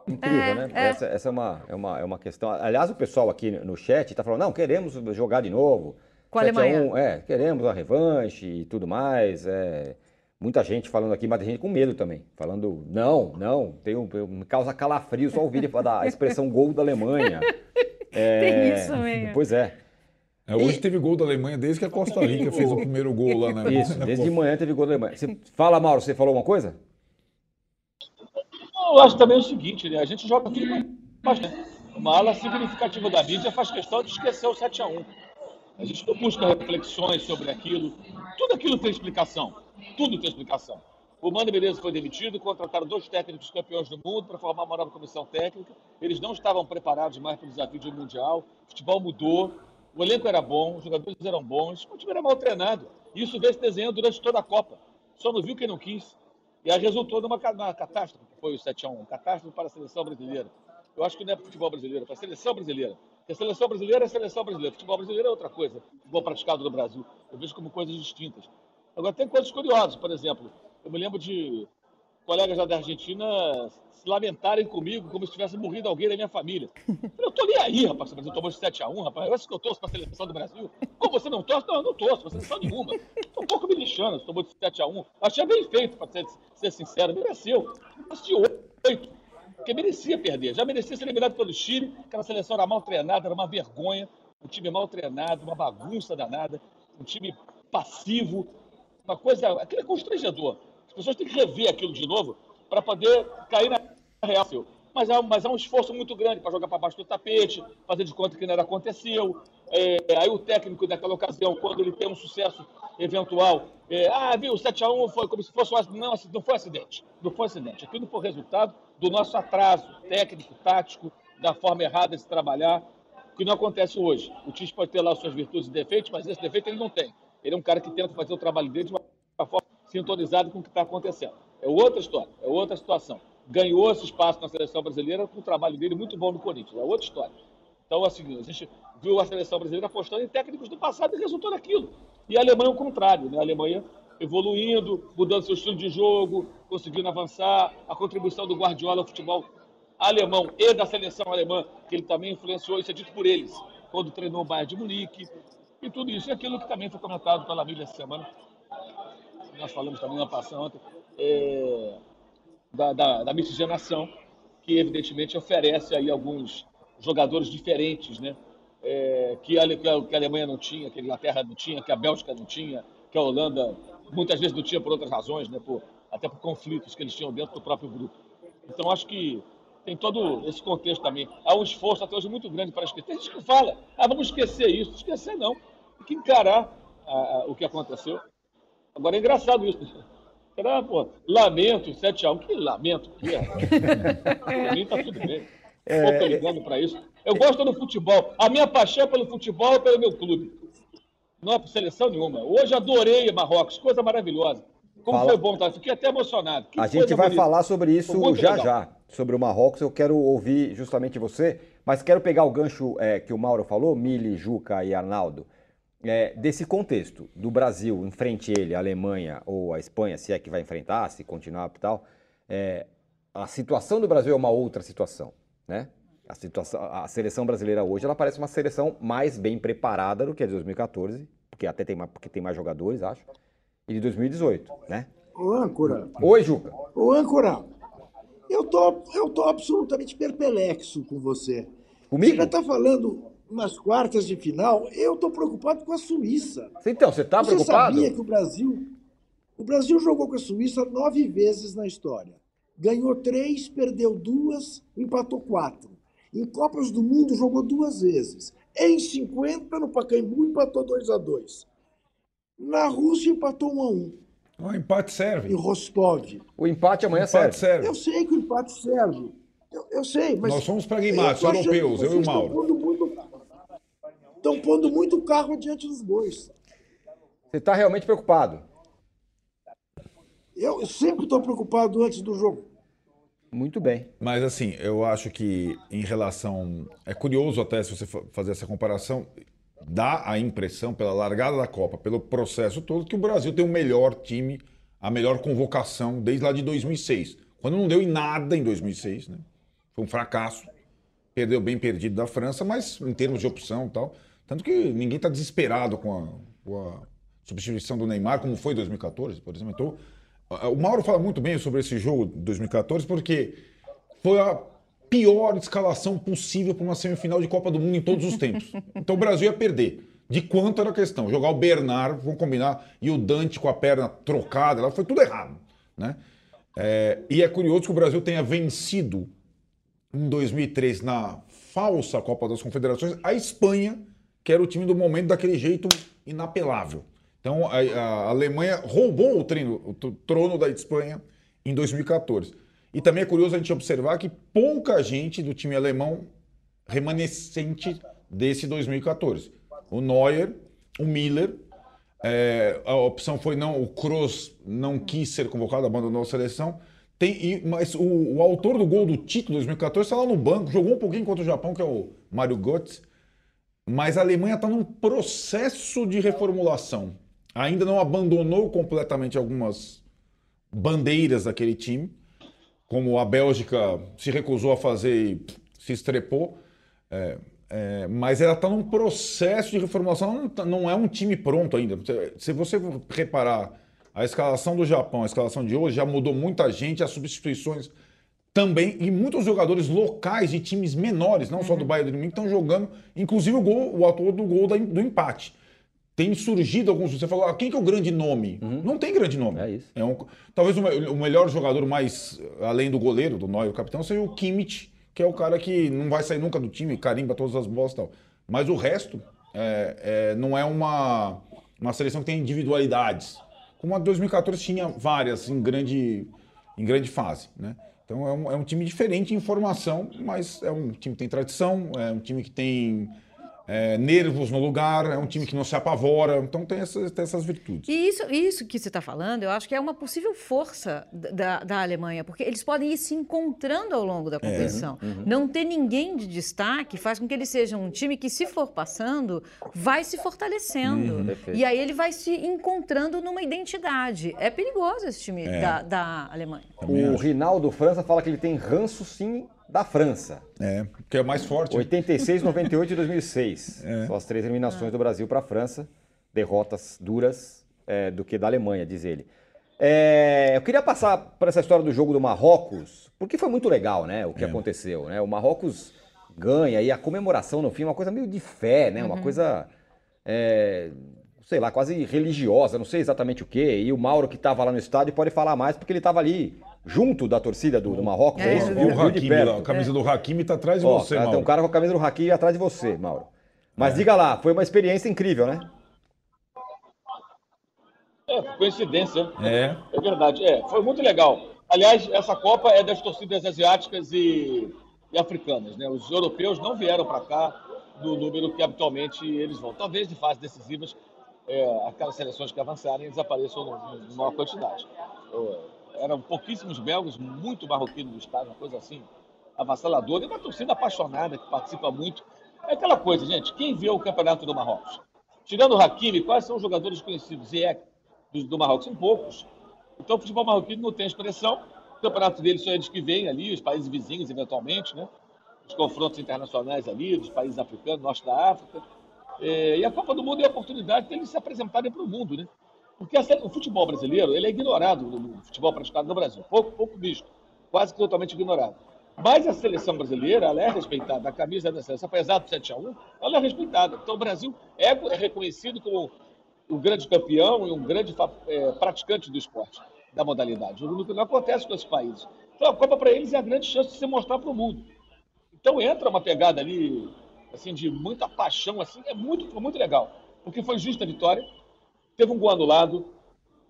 Incrível, é, né? É. Essa, essa é, uma, é, uma, é uma questão. Aliás, o pessoal aqui no chat está falando: não, queremos jogar de novo. Com a Alemanha. 1, é, queremos a revanche e tudo mais. É, muita gente falando aqui, mas tem gente com medo também. Falando, não, não, tem um, me causa calafrio só ouvir a expressão gol da Alemanha. É, Tem isso mesmo. Pois é. É, hoje e... teve gol da Alemanha desde que a Costa Rica fez o primeiro gol lá na Isso, desde de manhã teve gol da Alemanha. Você... Fala, Mauro, você falou uma coisa? Eu acho também o seguinte, né? A gente joga tudo mas, né? Uma ala significativa da mídia faz questão de esquecer o 7x1. A gente não busca reflexões sobre aquilo. Tudo aquilo tem explicação. Tudo tem explicação. O Mano Menezes foi demitido, contrataram dois técnicos campeões do mundo para formar uma nova comissão técnica. Eles não estavam preparados mais para o desafio de um mundial. O futebol mudou, o elenco era bom, os jogadores eram bons, o time era mal treinado. Isso veio se desenhando durante toda a Copa. Só não viu quem não quis. E aí resultou numa, numa catástrofe, que foi o 7x1, catástrofe para a seleção brasileira. Eu acho que não é para o futebol brasileiro, é para a seleção brasileira. Porque a seleção brasileira é a seleção brasileira. O futebol brasileiro é outra coisa. O futebol praticado no Brasil. Eu vejo como coisas distintas. Agora, tem coisas curiosas, por exemplo. Eu me lembro de colegas lá da Argentina se lamentarem comigo como se tivesse morrido alguém da minha família. Eu tô nem aí, rapaz, se o Brasil tomou de 7x1, rapaz. Eu acho que eu torço pra seleção do Brasil. Como você não torce? Não, eu não torço, pra seleção nenhuma. Tô um pouco me lixando se tomou de 7x1. Achei bem feito, pra ser, ser sincero. Mereceu. Assisti 8. Porque merecia perder. Já merecia ser eliminado pelo Chile. Aquela seleção era mal treinada, era uma vergonha. Um time mal treinado, uma bagunça danada. Um time passivo. Uma coisa. Aquilo é constrangedor. As pessoas têm que rever aquilo de novo para poder cair na real. Mas há, mas há um esforço muito grande para jogar para baixo do tapete, fazer de conta que nada aconteceu. É, aí o técnico daquela ocasião, quando ele tem um sucesso eventual, é, ah, viu, 7x1 foi como se fosse um não, não foi acidente. Não foi acidente. Aquilo foi resultado do nosso atraso técnico, tático, da forma errada de se trabalhar, que não acontece hoje. O Tite pode ter lá suas virtudes e defeitos, mas esse defeito ele não tem. Ele é um cara que tenta fazer o trabalho dele de uma forma sintonizado com o que está acontecendo. É outra história, é outra situação. Ganhou esse espaço na seleção brasileira com o trabalho dele muito bom no Corinthians, é outra história. Então, assim, a gente viu a seleção brasileira apostando em técnicos do passado e resultou naquilo. E a Alemanha o contrário, né? A Alemanha evoluindo, mudando seu estilo de jogo, conseguindo avançar, a contribuição do Guardiola ao futebol alemão e da seleção alemã, que ele também influenciou, isso é dito por eles, quando treinou o Bayern de Munique, e tudo isso é aquilo que também foi comentado pela mídia essa semana, nós falamos também na passada é, da, da, da miscigenação, que evidentemente oferece aí alguns jogadores diferentes, né? É, que, a, que, a, Alemanha não tinha, que a Inglaterra não tinha, que a Bélgica não tinha, que a Holanda muitas vezes não tinha por outras razões, né? Por, até por conflitos que eles tinham dentro do próprio grupo. Então acho que tem todo esse contexto também. Há um esforço até hoje muito grande para esquecer. Tem gente que fala, ah, vamos esquecer isso. Esquecer não. Tem que encarar ah o que aconteceu. Agora é engraçado isso. Era, pô, lamento, 7x1. Que lamento que é? Pra mim tá tudo bem. É... Pouco ligando para isso. Eu gosto do futebol. A minha paixão pelo futebol é pelo meu clube. Não é por seleção nenhuma. Hoje adorei Marrocos, coisa maravilhosa. Como Fala... foi bom, tá? Fiquei até emocionado. Que a gente vai bonita. falar sobre isso já legal. já, sobre o Marrocos. Eu quero ouvir justamente você, mas quero pegar o gancho é, que o Mauro falou, Mili, Juca e Arnaldo é, desse contexto do Brasil em frente a ele, a Alemanha ou a Espanha, se é que vai enfrentar, se continuar e tal, é, a situação do Brasil é uma outra situação, né? A, situação, a seleção brasileira hoje ela parece uma seleção mais bem preparada do que a de 2014, porque até tem mais, porque tem mais jogadores, acho, e de 2018, né? Ô, âncora. Oi, Juca. Ô, âncora. Eu tô, eu tô absolutamente perplexo com você. Comigo? Você já tá falando nas quartas de final, eu estou preocupado com a Suíça. Então, você está preocupado? Você sabia que o Brasil, o Brasil jogou com a Suíça nove vezes na história. Ganhou três, perdeu duas, empatou quatro. Em Copas do Mundo jogou duas vezes. Em 50, no Pacaembu, empatou 2 a 2 Na Rússia, empatou 1 a 1 O empate serve. Em Rostov. O empate amanhã o empate serve. serve. Eu sei que o empate serve. Eu, eu sei, mas. Nós somos pragmáticos, europeus, eu e o Mauro estão pondo muito carro diante dos bois. Você está realmente preocupado? Eu sempre estou preocupado antes do jogo. Muito bem. Mas assim, eu acho que em relação. É curioso até se você fazer essa comparação. Dá a impressão, pela largada da Copa, pelo processo todo, que o Brasil tem o melhor time, a melhor convocação desde lá de 2006. Quando não deu em nada em 2006, né? Foi um fracasso. Perdeu bem perdido da França, mas em termos de opção e tal. Tanto que ninguém está desesperado com a, com a, substituição do Neymar, como foi em 2014, por exemplo. Então, o Mauro fala muito bem sobre esse jogo de 2014, porque foi a pior escalação possível para uma semifinal de Copa do Mundo em todos os tempos. Então o Brasil ia perder. De quanto era a questão? Jogar o Bernard, vamos combinar, e o Dante com a perna trocada, foi tudo errado. Né? É, e é curioso que o Brasil tenha vencido em 2003 na falsa Copa das Confederações a Espanha que era o time do momento daquele jeito inapelável. Então a, a Alemanha roubou o, treino, o trono da Espanha em 2014. E também é curioso a gente observar que pouca gente do time alemão remanescente desse 2014. O Neuer, o Miller, é, a opção foi não, o Kroos não quis ser convocado, abandonou a seleção. Tem, mas o, o autor do gol do título 2014 está lá no banco, jogou um pouquinho contra o Japão, que é o Mario Götze. Mas a Alemanha está num processo de reformulação. Ainda não abandonou completamente algumas bandeiras daquele time, como a Bélgica se recusou a fazer e se estrepou. É, é, mas ela está num processo de reformulação, não, tá, não, é um time pronto ainda. Se você reparar a escalação do Japão, a escalação de hoje, já mudou muita gente, as substituições também, e muitos jogadores locais de times menores, não uhum. só do. Bayern de Munique, estão jogando, inclusive o gol, o autor do gol do empate. Tem surgido alguns. Você falou, ah, quem que é o grande nome? Uhum. Não tem grande nome. É isso. É um, talvez o, o, melhor jogador, mais além do goleiro, do Neuer, o capitão, seja o Kimmich, que é o cara que não vai sair nunca do time, carimba todas as bolas e tal. Mas o resto é, é, não é uma, uma seleção que tem individualidades. Como a 2014 tinha várias em grande, em grande fase, né? Então é um, é um time diferente em formação, mas é um time que tem tradição, é um time que tem é, nervos no lugar, é um time que não se apavora, então tem essas, tem essas virtudes. E isso, isso que você está falando, eu acho que é uma possível força da, da Alemanha, porque eles podem ir se encontrando ao longo da é. competição. É. Uhum. Não ter ninguém de destaque faz com que eles sejam um time que, se for passando, vai se fortalecendo. Uhum. E aí ele vai se encontrando numa identidade. É perigoso esse time é. da, da Alemanha. O Rinaldo França fala que ele tem ranço, sim, da França. É, que é mais forte. 86, 98 e 2006. É. São as três eliminações do Brasil para a França. Derrotas duras é, do que da Alemanha, diz ele. É, eu queria passar por essa história do jogo do Marrocos, porque foi muito legal, né? O que é. aconteceu, né? O Marrocos ganha e a comemoração no fim é uma coisa meio de fé, né? Uma uhum. coisa, é, sei lá, quase religiosa, não sei exatamente o quê. E o Mauro que estava lá no estádio pode falar mais porque ele estava ali junto da torcida do, do Marrocos, é, é isso? Viu, o Hakimi, a camisa é. do Hakimi está atrás de Ó, você, Mauro. Tem um cara com a camisa do Hakimi atrás de você, Mauro. Mas é. diga lá, foi uma experiência incrível, né? É, coincidência. É. É verdade. É, foi muito legal. Aliás, essa Copa é das torcidas asiáticas e, e africanas, né? Os europeus não vieram para cá no número que habitualmente eles vão. Talvez de fases decisivas, é, aquelas seleções que avançarem, eles apareçam em maior quantidade. É, eram pouquíssimos belgas, muito marroquinos no estádio, uma coisa assim avassaladora, e uma torcida apaixonada que participa muito. É aquela coisa, gente, quem vê o campeonato do Marrocos? Tirando o Hakimi, quais são os jogadores conhecidos e é do, do Marrocos? São poucos. Então o futebol marroquino não tem expressão. O campeonato deles são eles que vêm ali, os países vizinhos, eventualmente, né? Os confrontos internacionais ali, dos países africanos, norte da África. É, e a Copa do Mundo é a oportunidade deles se apresentarem para o mundo, né? Porque o futebol brasileiro ele é ignorado no futebol praticado no Brasil, pouco, pouco visto, quase totalmente ignorado. Mas a seleção brasileira, ela é respeitada, a camisa da seleção, apesar do 7 a 1 ela é respeitada. Então o Brasil é, é reconhecido como um grande campeão e um grande é, praticante do esporte, da modalidade. O que não acontece com esses países. Então a Copa para eles é a grande chance de se mostrar para o mundo. Então entra uma pegada ali, assim, de muita paixão, assim, é muito, muito legal. Porque foi justa a vitória, teve um gol anulado,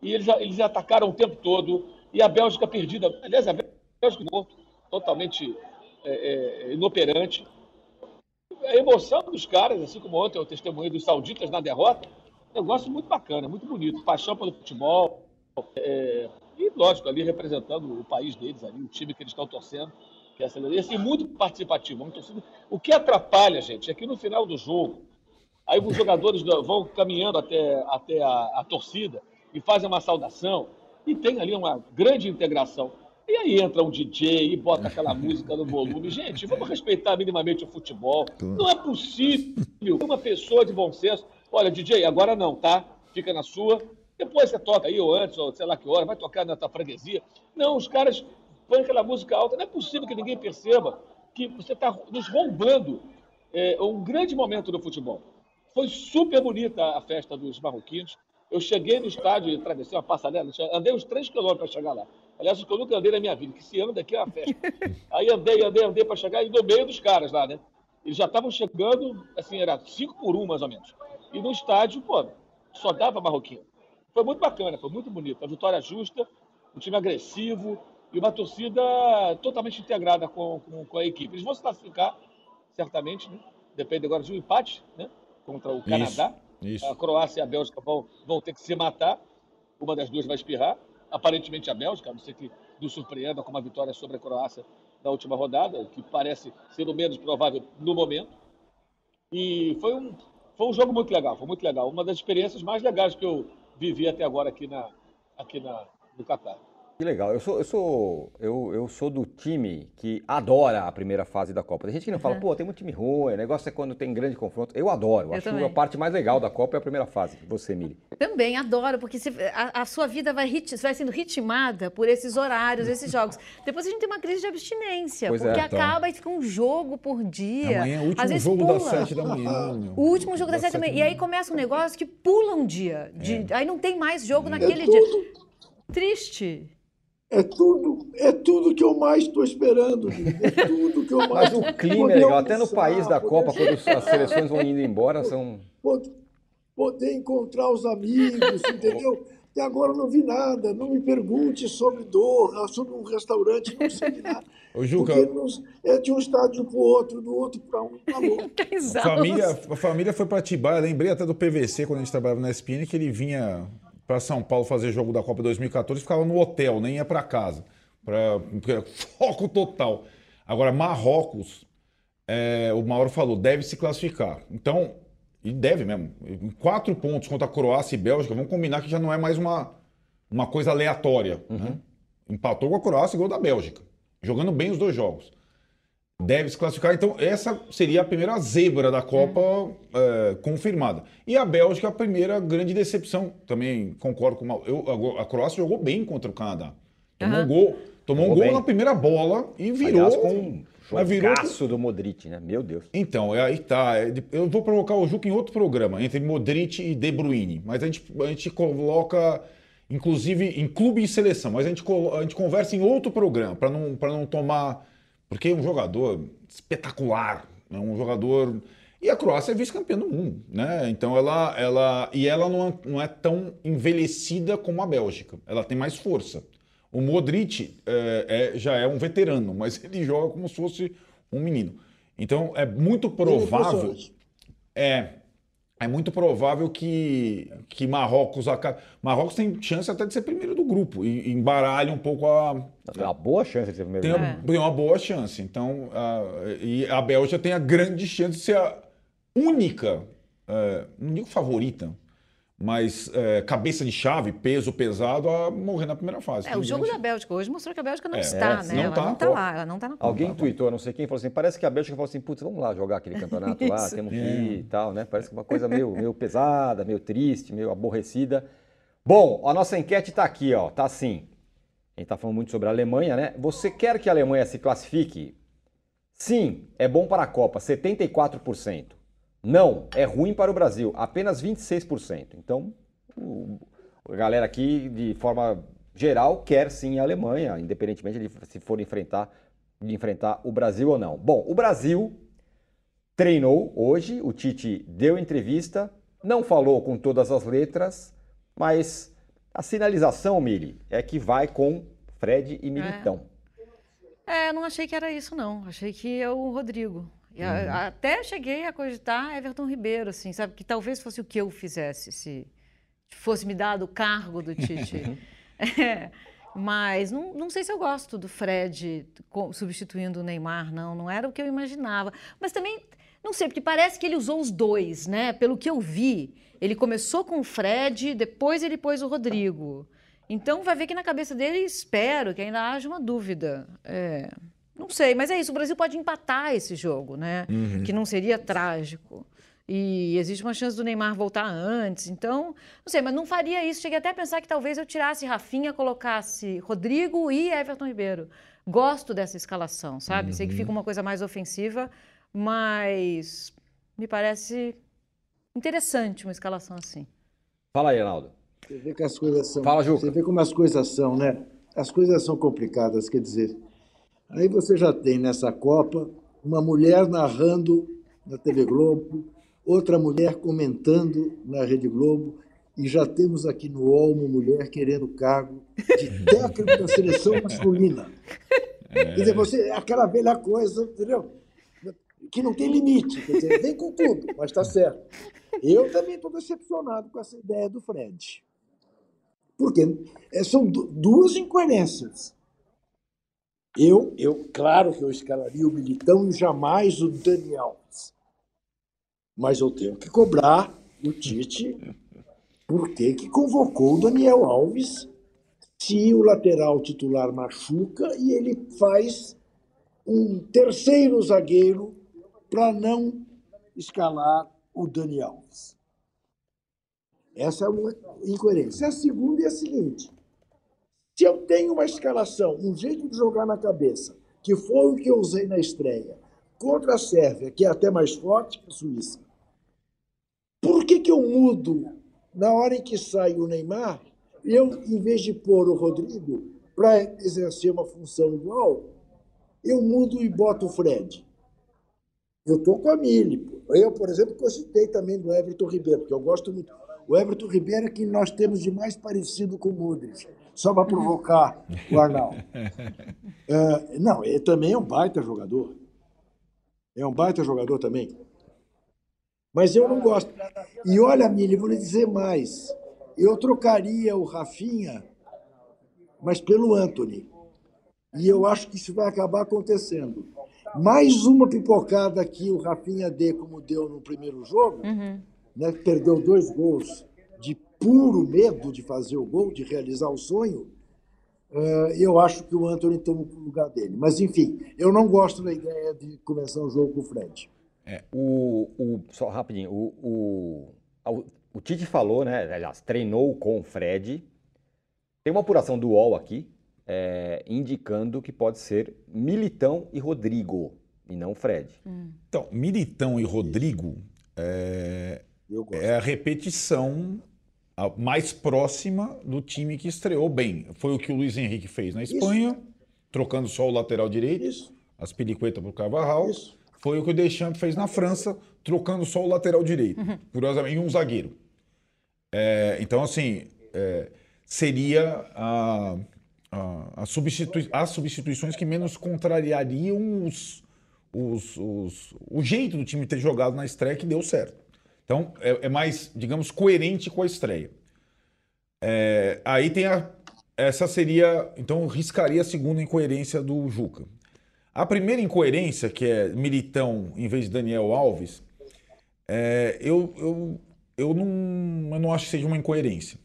e eles, eles atacaram o tempo todo, e a Bélgica perdida. Aliás, a Bélgica morto, totalmente é, é, inoperante. A emoção dos caras, assim como ontem eu testemunhei dos sauditas na derrota, negócio muito bacana, muito bonito. Paixão pelo futebol. É, e, lógico, ali representando o país deles, ali, o time que eles estão torcendo. Que é e assim, muito participativo. Muito o que atrapalha, gente, é que no final do jogo, Aí os jogadores vão caminhando até, até a, a torcida e fazem uma saudação e tem ali uma grande integração. E aí entra um DJ e bota aquela música no volume. Gente, vamos respeitar minimamente o futebol. Não é possível uma pessoa de bom senso. Olha, DJ, agora não, tá? Fica na sua. Depois você toca aí, ou antes, ou sei lá que hora, vai tocar na tua freguesia. Não, os caras põem aquela música alta. Não é possível que ninguém perceba que você está nos roubando é, um grande momento do futebol. Foi super bonita a festa dos marroquinos. Eu cheguei no estádio e atravessei uma passarela, andei uns 3 quilômetros para chegar lá. Aliás, o que eu nunca andei na minha vida, que se anda aqui é uma festa. Aí andei, andei, andei para chegar e no meio dos caras lá, né? Eles já estavam chegando, assim, era 5 por 1 mais ou menos. E no estádio, pô, só dava marroquino. Foi muito bacana, foi muito bonito. A vitória justa, um time agressivo e uma torcida totalmente integrada com, com, com a equipe. Eles vão se classificar, certamente, né? Depende agora de um empate, né? Contra o Canadá. Isso, isso. A Croácia e a Bélgica vão, vão ter que se matar. Uma das duas vai espirrar. Aparentemente a Bélgica, a não ser que nos surpreenda com uma vitória sobre a Croácia na última rodada, o que parece ser o menos provável no momento. E foi um, foi um jogo muito legal, foi muito legal. Uma das experiências mais legais que eu vivi até agora aqui, na, aqui na, no Catar. Que legal. Eu sou, eu sou, eu, eu sou do time que adora a primeira fase da Copa. Tem gente que não fala, uhum. pô, tem um time ruim, o negócio é quando tem grande confronto. Eu adoro. Eu acho também. que a parte mais legal da Copa é a primeira fase. Você, Mili. Também adoro, porque você, a, a, sua vida vai, rit, vai sendo ritmada por esses horários, esses jogos. Depois a gente tem uma crise de abstinência, pois porque é, então. acaba e fica um jogo por dia. Amanhã é o último jogo pula. das sete da manhã. Meu. O último jogo das, das sete da manhã. E aí começa um negócio que pula um dia. De, é. Aí não tem mais jogo é. naquele dia. Triste. É tudo, é tudo que eu mais estou esperando. É tudo que eu mais. Mas o clima é legal. Até no país da Copa, quando as seleções vão indo embora, são. Poder, encontrar os amigos, entendeu? Até agora não vi nada. Não me pergunte sobre Doha, sobre um restaurante, não sei de nada. Ô, Juca. Porque é de um estádio para o outro, do outro para um para outro. A família, a família foi para Atibaia. Lembrei até do PVC, quando a gente trabalhava na SPN, que ele vinha para São Paulo fazer jogo da Copa 2014 ficava no hotel, nem ia para casa. Pra, foco total. Agora, Marrocos, é, o Mauro falou, deve se classificar. Então, e deve mesmo. Quatro pontos contra a Croácia e Bélgica, vamos combinar que já não é mais uma, uma coisa aleatória. Uhum. Né? Empatou com a Croácia e gol da Bélgica. Jogando bem os dois jogos. Deve se classificar. Então, essa seria a primeira zebra da Copa uhum. é, confirmada. E a Bélgica, a primeira grande decepção. Também concordo com o eu, A Croácia jogou bem contra o Canadá. Tomou uhum. um gol, tomou jogou um gol bem. na primeira bola e virou. Aliás, com mas virou que... do Modric, né? Meu Deus. Então, é, aí tá. É, eu vou provocar o Juca em outro programa, entre Modric e De Bruyne. Mas a gente, a gente coloca, inclusive, em clube e seleção. Mas a gente, a gente conversa em outro programa, para não, não tomar. Porque é um jogador espetacular. É um jogador. E a Croácia é vice-campeã do mundo, né? Então ela, ela e ela não é, não é tão envelhecida como a Bélgica. Ela tem mais força. O Modric é, é, já é um veterano, mas ele joga como se fosse um menino. Então é muito provável. É, é muito provável que, que Marrocos Marrocos tem chance até de ser primeiro do grupo e embaralha um pouco a. Tem uma boa chance de ser primeiro. Tem, é. tem uma boa chance. Então, a, e a Bélgica tem a grande chance de ser a única, é, não digo favorita, mas é, cabeça de chave, peso pesado, a morrer na primeira fase. É, o jogo da Bélgica hoje mostrou que a Bélgica não é, está, é, né? Não ela tá, não está lá, ela não está na Copa. Alguém tweetou, não sei quem, falou assim, parece que a Bélgica falou assim, putz, vamos lá jogar aquele campeonato lá, temos que ir e tal, né? Parece que é uma coisa meio, meio pesada, meio triste, meio aborrecida. Bom, a nossa enquete está aqui, ó, tá assim. A gente está falando muito sobre a Alemanha, né? Você quer que a Alemanha se classifique? Sim, é bom para a Copa, 74%. Não, é ruim para o Brasil, apenas 26%. Então, o, a galera aqui, de forma geral, quer sim a Alemanha, independentemente de se for enfrentar, de enfrentar o Brasil ou não. Bom, o Brasil treinou hoje, o Tite deu entrevista, não falou com todas as letras, mas a sinalização, Mili, é que vai com Fred e Militão. É, é não achei que era isso, não. Achei que é o Rodrigo. Uhum. Até cheguei a cogitar Everton Ribeiro, assim, sabe? Que talvez fosse o que eu fizesse se fosse me dado o cargo do Tite. é, mas não, não sei se eu gosto do Fred substituindo o Neymar, não. Não era o que eu imaginava. Mas também, não sei, porque parece que ele usou os dois, né? Pelo que eu vi, ele começou com o Fred, depois ele pôs o Rodrigo. Então vai ver que na cabeça dele espero que ainda haja uma dúvida. É. Não sei, mas é isso. O Brasil pode empatar esse jogo, né? Uhum. Que não seria trágico. E existe uma chance do Neymar voltar antes. Então, não sei, mas não faria isso. Cheguei até a pensar que talvez eu tirasse Rafinha, colocasse Rodrigo e Everton Ribeiro. Gosto dessa escalação, sabe? Uhum. Sei que fica uma coisa mais ofensiva, mas me parece interessante uma escalação assim. Fala aí, Arnaldo. Você vê que as coisas são. Fala, Juca. Você vê como as coisas são, né? As coisas são complicadas, quer dizer. Aí você já tem nessa Copa uma mulher narrando na TV Globo, outra mulher comentando na Rede Globo, e já temos aqui no UOL uma mulher querendo cargo de técnico da seleção masculina. É. Quer dizer, você, aquela velha coisa, entendeu? Que não tem limite. Quer dizer, vem com tudo, mas está certo. Eu também estou decepcionado com essa ideia do Fred. Porque é, são duas incoerências. Eu, eu, claro que eu escalaria o Militão e jamais o Dani Alves. Mas eu tenho que cobrar o Tite por que, que convocou o Daniel Alves se o lateral titular machuca e ele faz um terceiro zagueiro para não escalar o Dani Alves. Essa é uma incoerência. A segunda é a seguinte: se eu tenho uma escalação, um jeito de jogar na cabeça, que foi o que eu usei na estreia, contra a Sérvia, que é até mais forte que a Suíça, por que, que eu mudo na hora em que sai o Neymar? Eu, em vez de pôr o Rodrigo para exercer uma função igual, eu mudo e boto o Fred. Eu estou com a Mili. Eu, por exemplo, cogitei também do Everton Ribeiro, porque eu gosto muito. O Everton Ribeiro é que nós temos de mais parecido com o Mudrik, só para provocar o Arnaldo. Uh, não, ele também é um baita jogador. É um baita jogador também. Mas eu não gosto. E olha, Mili, vou lhe dizer mais. Eu trocaria o Rafinha, mas pelo Anthony. E eu acho que isso vai acabar acontecendo. Mais uma pipocada que o Rafinha dê, como deu no primeiro jogo, uhum. né, perdeu dois gols puro medo de fazer o gol, de realizar o sonho. Uh, eu acho que o Anthony toma o lugar dele. Mas, enfim, eu não gosto da ideia de começar o jogo com o Fred. É, o, o, só rapidinho, o, o, o Tite falou, né? Aliás, treinou com o Fred. Tem uma apuração do UOL aqui, é, indicando que pode ser Militão e Rodrigo, e não Fred. Hum. Então, Militão e Rodrigo é, é a repetição mais próxima do time que estreou bem. Foi o que o Luiz Henrique fez na Espanha, Isso. trocando só o lateral direito, Isso. as peliquetas para o Carvajal. Isso. Foi o que o Deschamps fez na França, trocando só o lateral direito, uhum. curiosamente, e um zagueiro. É, então, assim, é, seria a, a, a substitui as substituições que menos contrariariam os, os, os, o jeito do time ter jogado na estreia que deu certo. Então, é, é mais, digamos, coerente com a estreia. É, aí tem a. Essa seria. Então, riscaria a segunda incoerência do Juca. A primeira incoerência, que é Militão em vez de Daniel Alves, é, eu, eu, eu, não, eu não acho que seja uma incoerência.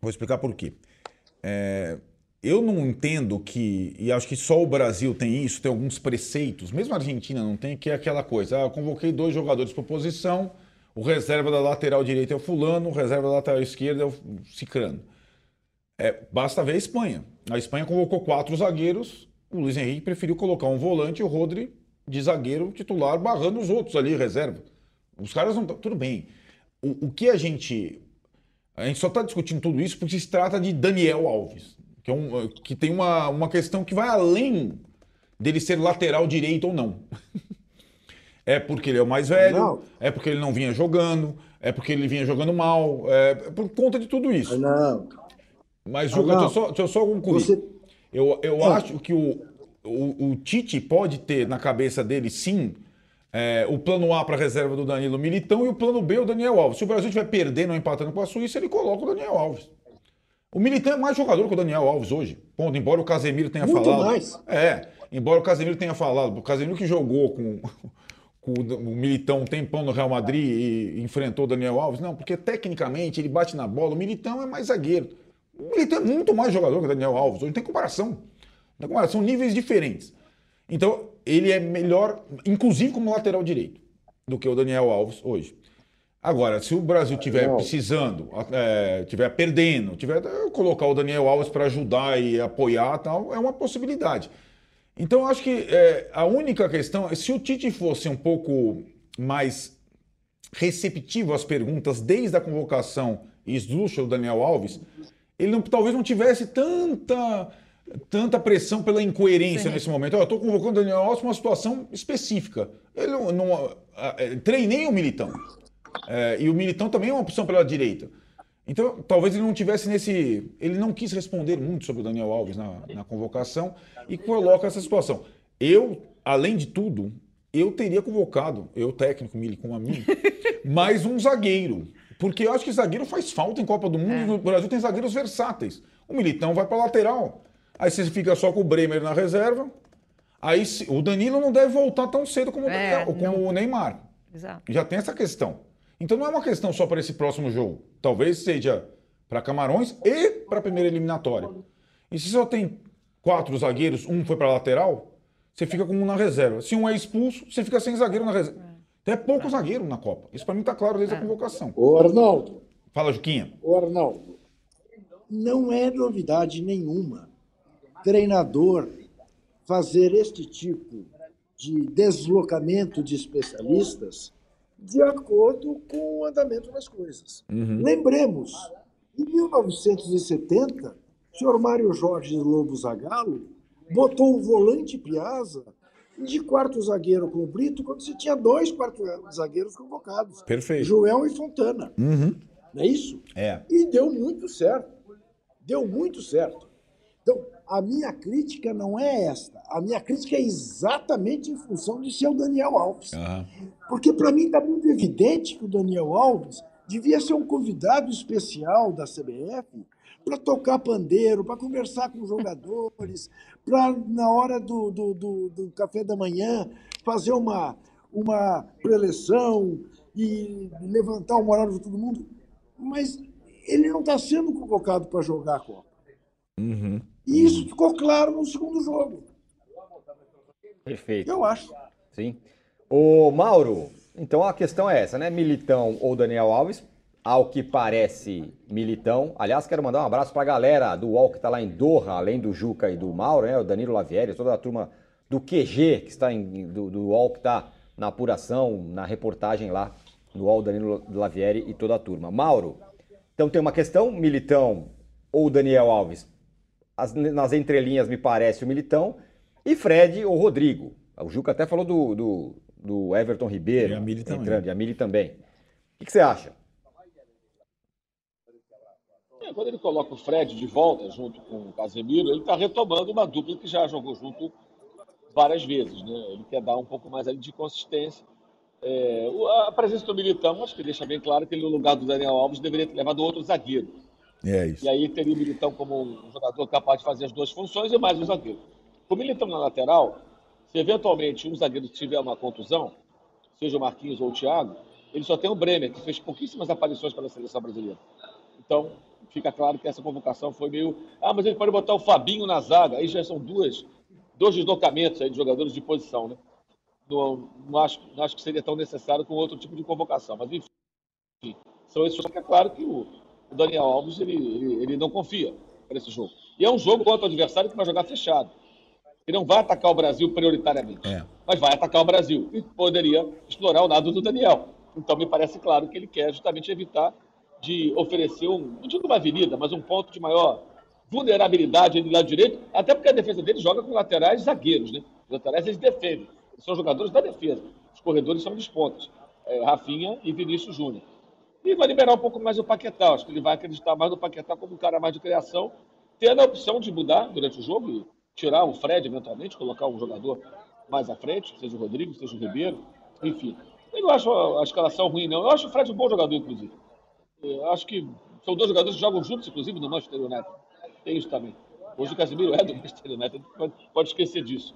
Vou explicar por quê. É, eu não entendo que, e acho que só o Brasil tem isso, tem alguns preceitos, mesmo a Argentina não tem, que é aquela coisa: ah, eu convoquei dois jogadores por posição, o reserva da lateral direita é o Fulano, o reserva da lateral esquerda é o Cicrano. É, basta ver a Espanha. A Espanha convocou quatro zagueiros o Luiz Henrique preferiu colocar um volante e o Rodri de zagueiro titular barrando os outros ali, reserva. Os caras não estão. Tudo bem. O, o, que a gente. A gente só está discutindo tudo isso porque se trata de Daniel Alves, que, é um, que tem uma, uma questão que vai além dele ser lateral direito ou não. é porque ele é o mais velho, não. é porque ele não vinha jogando, é porque ele vinha jogando mal, é por conta de tudo isso. Não. Mas, Juca, deixa eu só, deixa eu só concluir. Você eu, eu acho que o, o, o, Tite pode ter na cabeça dele, sim, é, o plano A para a reserva do Danilo Militão e o plano B o Daniel Alves. Se o Brasil estiver perdendo ou empatando com a Suíça, ele coloca o Daniel Alves. O Militão é mais jogador que o Daniel Alves hoje. Ponto. Embora o Casemiro tenha Muito falado. Mais. É. Embora o Casemiro tenha falado. O Casemiro que jogou com o Militão um tempão no Real Madrid e enfrentou o Daniel Alves. Não, porque tecnicamente ele bate na bola. O Militão é mais zagueiro. Ele tem muito mais jogador que o Daniel Alves. Hoje não tem comparação. Tem comparação. São níveis diferentes. Então, ele é melhor, inclusive como lateral direito, do que o Daniel Alves hoje. Agora, se o Brasil estiver precisando, estiver é, perdendo, tiver colocar o Daniel Alves para ajudar e apoiar tal, é uma possibilidade. Então, acho que é, a única questão é se o Tite fosse um pouco mais receptivo às perguntas desde a convocação e esdrúxula do Daniel Alves, ele não, talvez não tivesse tanta, tanta pressão pela incoerência Sim. nesse momento. Eu estou convocando o Daniel Alves para uma situação específica. Ele não, não treinei o Militão. É, e o Militão também é uma opção pela direita. Então, talvez ele não tivesse nesse. Ele não quis responder muito sobre o Daniel Alves na, na convocação e coloca essa situação. Eu, além de tudo, eu teria convocado, eu técnico, Mili, com a mim, mais um zagueiro. Porque eu acho que zagueiro faz falta em Copa do Mundo. É. No Brasil tem zagueiros versáteis. O Militão vai para lateral. Aí você fica só com o Bremer na reserva. Aí o Danilo não deve voltar tão cedo como, é, como não... o Neymar. Exato. Já tem essa questão. Então não é uma questão só para esse próximo jogo. Talvez seja para Camarões e para a primeira eliminatória. E se só tem quatro zagueiros, um foi para lateral, você fica com um na reserva. Se um é expulso, você fica sem zagueiro na reserva. Tem pouco é. zagueiro na Copa. Isso para mim está claro desde a é. convocação. Ô, Arnaldo. Fala, Juquinha. Ô, Arnaldo. Não é novidade nenhuma treinador fazer este tipo de deslocamento de especialistas de acordo com o andamento das coisas. Uhum. Lembremos, em 1970, o senhor Mário Jorge Lobo Zagallo botou o volante Piazza de quarto zagueiro com o Brito quando você tinha dois quartos zagueiros convocados. Perfeito. Joel e Fontana. Uhum. Não é isso? É. E deu muito certo. Deu muito certo. Então, a minha crítica não é esta. A minha crítica é exatamente em função de ser o Daniel Alves. Aham. Porque para mim está muito evidente que o Daniel Alves devia ser um convidado especial da CBF para tocar pandeiro, para conversar com os jogadores, para, na hora do, do, do, do café da manhã, fazer uma, uma preleção e levantar o moral de todo mundo. Mas ele não está sendo convocado para jogar a Copa. Uhum. E isso ficou claro no segundo jogo, Perfeito. eu acho. Sim. Ô, Mauro, então a questão é essa, né? Militão ou Daniel Alves? Ao que parece, Militão. Aliás, quero mandar um abraço pra galera do UOL que tá lá em Doha, além do Juca e do Mauro, né? O Danilo Lavieri, toda a turma do QG, que está em, do, do UOL, que tá na apuração, na reportagem lá do UOL, Danilo Lavieri e toda a turma. Mauro, então tem uma questão, Militão ou Daniel Alves? As- nas entrelinhas me parece o Militão e Fred ou Rodrigo. O Juca até falou do, do, do Everton Ribeiro E a Mili também. entrando, e a Mili também. O que, que você acha? É, Quando ele coloca o Fred de volta junto com o Casemiro, ele está retomando uma dupla que já jogou junto várias vezes. Né? Ele quer dar um pouco mais ali de consistência. É, a presença do Militão, acho que deixa bem claro que ele, no lugar do Daniel Alves, deveria ter levado outro zagueiro. É isso. E aí teria o Militão como um jogador capaz de fazer as duas funções e mais um zagueiro. Com o Militão na lateral, se eventualmente um zagueiro tiver uma contusão, seja o Marquinhos ou o Thiago, ele só tem o Bremer, que fez pouquíssimas aparições pela seleção brasileira. Então, fica claro que essa convocação foi meio. Ah, mas ele pode botar o Fabinho na zaga. Aí já são duas, dois deslocamentos aí de jogadores de posição, né? Não, não, acho, não acho que seria tão necessário com outro tipo de convocação. Mas, enfim, são esses. É claro que o, o Daniel Alves ele, ele, ele não confia para esse jogo. E é um jogo contra o adversário que vai jogar fechado. Ele não vai atacar o Brasil prioritariamente, É. mas vai atacar o Brasil. E poderia explorar o lado do Daniel. Então, me parece claro que ele quer justamente evitar de oferecer um, não digo uma avenida, mas um ponto de maior vulnerabilidade ali do lado direito, até porque a defesa dele joga com laterais zagueiros, né? Os laterais eles defendem, eles são jogadores da defesa. Os corredores são dos pontos, é, Rafinha e Vinícius Júnior. E vai liberar um pouco mais o Paquetá. Acho que ele vai acreditar mais no Paquetá como um cara mais de criação, tendo a opção de mudar durante o jogo tirar o Fred eventualmente, colocar um jogador mais à frente, seja o Rodrigo, seja o Ribeiro, enfim. Eu não acho a, escalação ruim, não. Eu acho o Fred um bom jogador, inclusive. Eu acho que são dois jogadores que jogam juntos, inclusive, no Manchester United. Tem isso também. Hoje o Casemiro é do Manchester United, pode esquecer disso.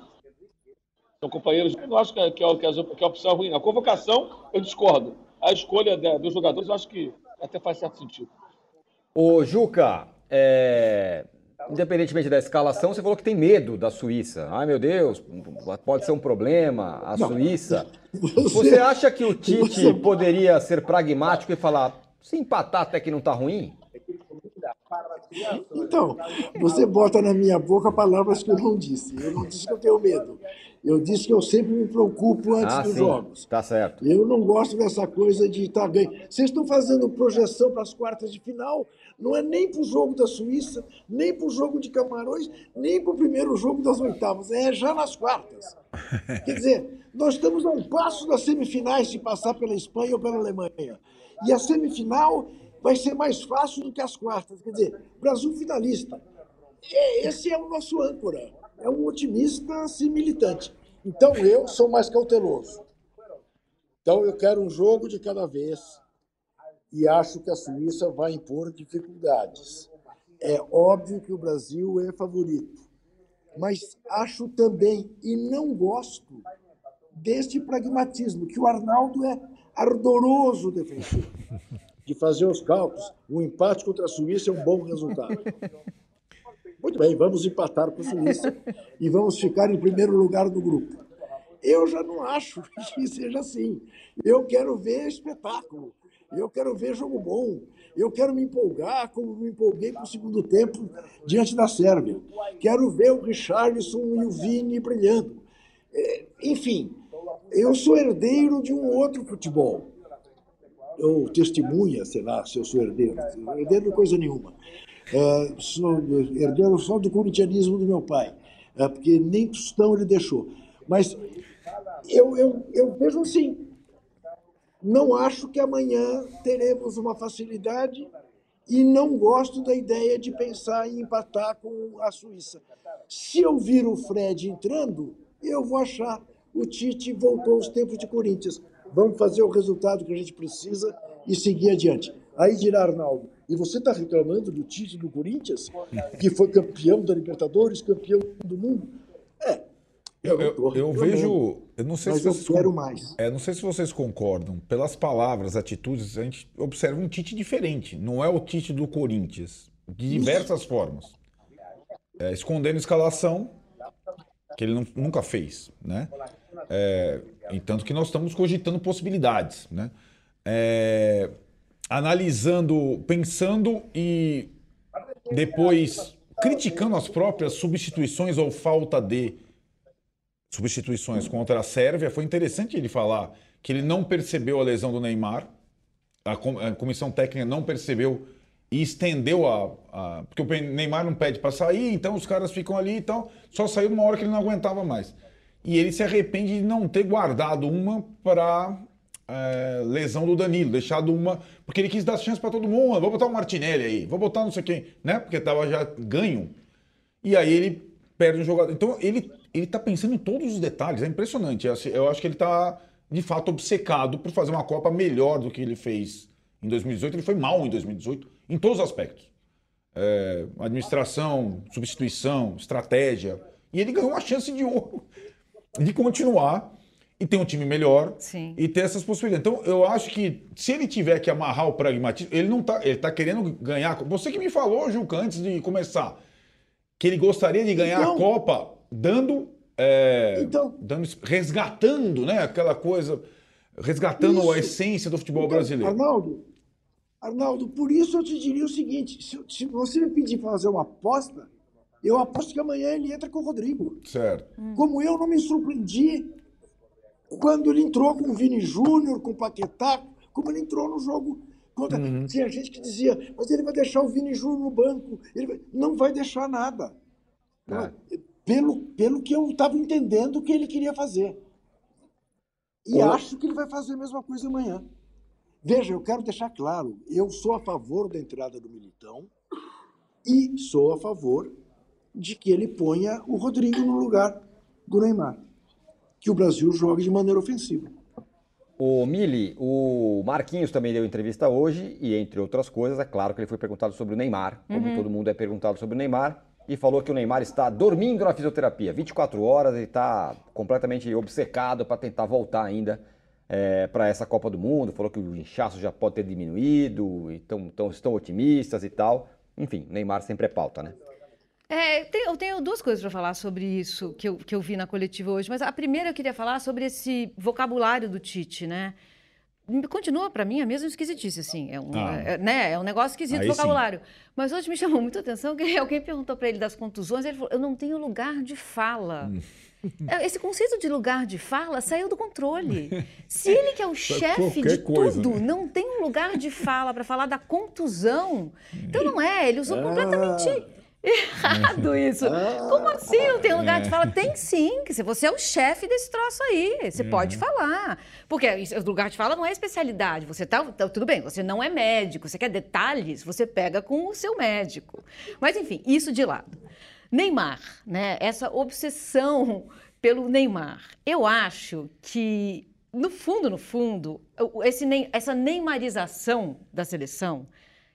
São companheiros. Eu não acho que, é- que, é- que, as- que a opção é ruim. não. A convocação, eu discordo. A escolha da- dos jogadores, eu acho que até faz certo sentido. Ô, Juca, é, independentemente da escalação, você falou que tem medo da Suíça. Ai, meu Deus, pode ser um problema a Suíça. Você acha que o Tite você- poderia ser pragmático e falar, se empatar até que não tá ruim? Então, você bota na minha boca palavras que eu não disse. Eu não disse que eu tenho medo. Eu disse que eu sempre me preocupo antes ah, dos sim, jogos. tá certo. Eu não gosto dessa coisa de estar ganho. Vocês estão fazendo projeção para as quartas de final, não é nem para o jogo da Suíça, nem para o jogo de Camarões, nem para o primeiro jogo das oitavas, é já nas quartas. Quer dizer, nós estamos a um passo das semifinais de passar pela Espanha ou pela Alemanha. E a semifinal vai ser mais fácil do que as quartas. Quer dizer, Brasil finalista. E Esse é o nosso âncora. É um otimista assim, militante. Então eu sou mais cauteloso. Então eu quero um jogo de cada vez e acho que a Suíça vai impor dificuldades. É óbvio que o Brasil é favorito, mas acho também e não gosto deste pragmatismo que o Arnaldo é ardoroso defensor de fazer os cálculos. O empate contra a Suíça é um bom resultado. Muito bem, vamos empatar com a Suíça e vamos ficar em primeiro lugar no grupo. Eu já não acho que seja assim. Eu quero ver espetáculo. Eu quero ver jogo bom. Eu quero me empolgar como me empolguei para o segundo tempo diante da Sérvia. Quero ver o Richarlison e o Vini brilhando. É, Enfim, eu sou herdeiro de um outro futebol. Ou testemunha, sei lá, se eu sou herdeiro. Herdeiro não é coisa nenhuma. É, sou herdeiro só do corintianismo do meu pai, é, porque nem tostão ele deixou. Mas eu, eu, eu vejo assim, não acho que amanhã teremos uma facilidade e não gosto da ideia de pensar em empatar com a Suíça. Se eu vir o Fred entrando, eu vou achar o Tite voltou aos tempos de Corinthians. Vamos fazer o resultado que a gente precisa e seguir adiante. Aí dirá Arnaldo, e você está reclamando do Tite do Corinthians, que foi campeão da Libertadores, campeão do mundo? É. Eu, eu, eu vejo. Eu não sei mas se vocês. Eu quero mais. É, não sei se vocês concordam. Pelas palavras, atitudes, a gente observa um Tite diferente. Não é o Tite do Corinthians. De diversas Isso. formas. É, escondendo escalação, que ele não, nunca fez, né? É, entanto que nós estamos cogitando possibilidades, né? É, analisando, pensando e depois criticando as próprias substituições ou falta de substituições contra a Sérvia. Foi interessante ele falar que ele não percebeu a lesão do Neymar, a comissão técnica não percebeu e estendeu a, a, porque o Neymar não pede para sair, então os caras ficam ali e tal. Só saiu numa hora que ele não aguentava mais. E ele se arrepende de não ter guardado uma para é, lesão do Danilo, deixado uma. Porque ele quis dar chance para todo mundo. Vou botar o Martinelli aí, vou botar não sei quem, né? Porque tava já ganho. E aí ele perde um jogador. Então ele, ele tá pensando em todos os detalhes, é impressionante. Eu acho que ele tá, de fato, obcecado por fazer uma Copa melhor do que ele fez em 2018. Ele foi mal em 2018, em todos os aspectos. É, administração, substituição, estratégia. E ele ganhou uma chance de ouro de continuar e ter um time melhor Sim. e ter essas possibilidades. Então, eu acho que se ele tiver que amarrar o pragmatismo, ele não tá, ele tá querendo ganhar. Você que me falou, Juca, antes de começar, que ele gostaria de ganhar então, a Copa dando, é, então, dando resgatando, né, aquela coisa, resgatando isso. a essência do futebol então, brasileiro. Arnaldo, Arnaldo, por isso eu te diria o seguinte: se, se você me pedir para fazer uma aposta, eu aposto que amanhã ele entra com o Rodrigo. Certo. Como eu não me surpreendi quando ele entrou com o Vini Júnior, com o Paquetá, como ele entrou no jogo contra. Uhum. Tinha gente que dizia, mas ele vai deixar o Vini Júnior no banco. Ele vai... Não vai deixar nada. É. Pelo, pelo que eu estava entendendo que ele queria fazer. E acho que ele vai fazer a mesma coisa amanhã. Veja, eu quero deixar claro, eu sou a favor da entrada do Militão e sou a favor de que ele ponha o Rodrigo no lugar do Neymar que o Brasil jogue de maneira ofensiva. O Mili, o Marquinhos também deu entrevista hoje e, entre outras coisas, é claro que ele foi perguntado sobre o Neymar, como uhum. todo mundo é perguntado sobre o Neymar, e falou que o Neymar está dormindo na fisioterapia 24 horas e está completamente obcecado para tentar voltar ainda é, para essa Copa do Mundo. Falou que o inchaço já pode ter diminuído, então, então estão otimistas e tal. Enfim, Neymar sempre é pauta, né? É, tem, eu tenho duas coisas para falar sobre isso que eu, que eu vi na coletiva hoje, mas a primeira eu queria falar sobre esse vocabulário do Tite, né? Continua para mim a mesma esquisitice, assim. É um, ah. é, né? é um negócio esquisito Aí vocabulário. Sim. Mas hoje me chamou muita atenção que alguém perguntou para ele das contusões, ele falou: eu não tenho lugar de fala. Hum. É, esse conceito de lugar de fala saiu do controle. Se ele, que é o chefe de coisa, tudo, né? não tem um lugar de fala para falar da contusão, então não é. Ele usou ah. completamente Errado isso. Ah, Como assim não tem lugar de é. fala? Tem sim, que se você é o chefe desse troço aí, você uhum. pode falar. Porque o lugar de fala não é especialidade. Você tá, tá, tudo bem, você não é médico, você quer detalhes, você pega com o seu médico. Mas enfim, isso de lado. Neymar, né? Essa obsessão pelo Neymar. Eu acho que no fundo, no fundo, esse, essa neymarização da seleção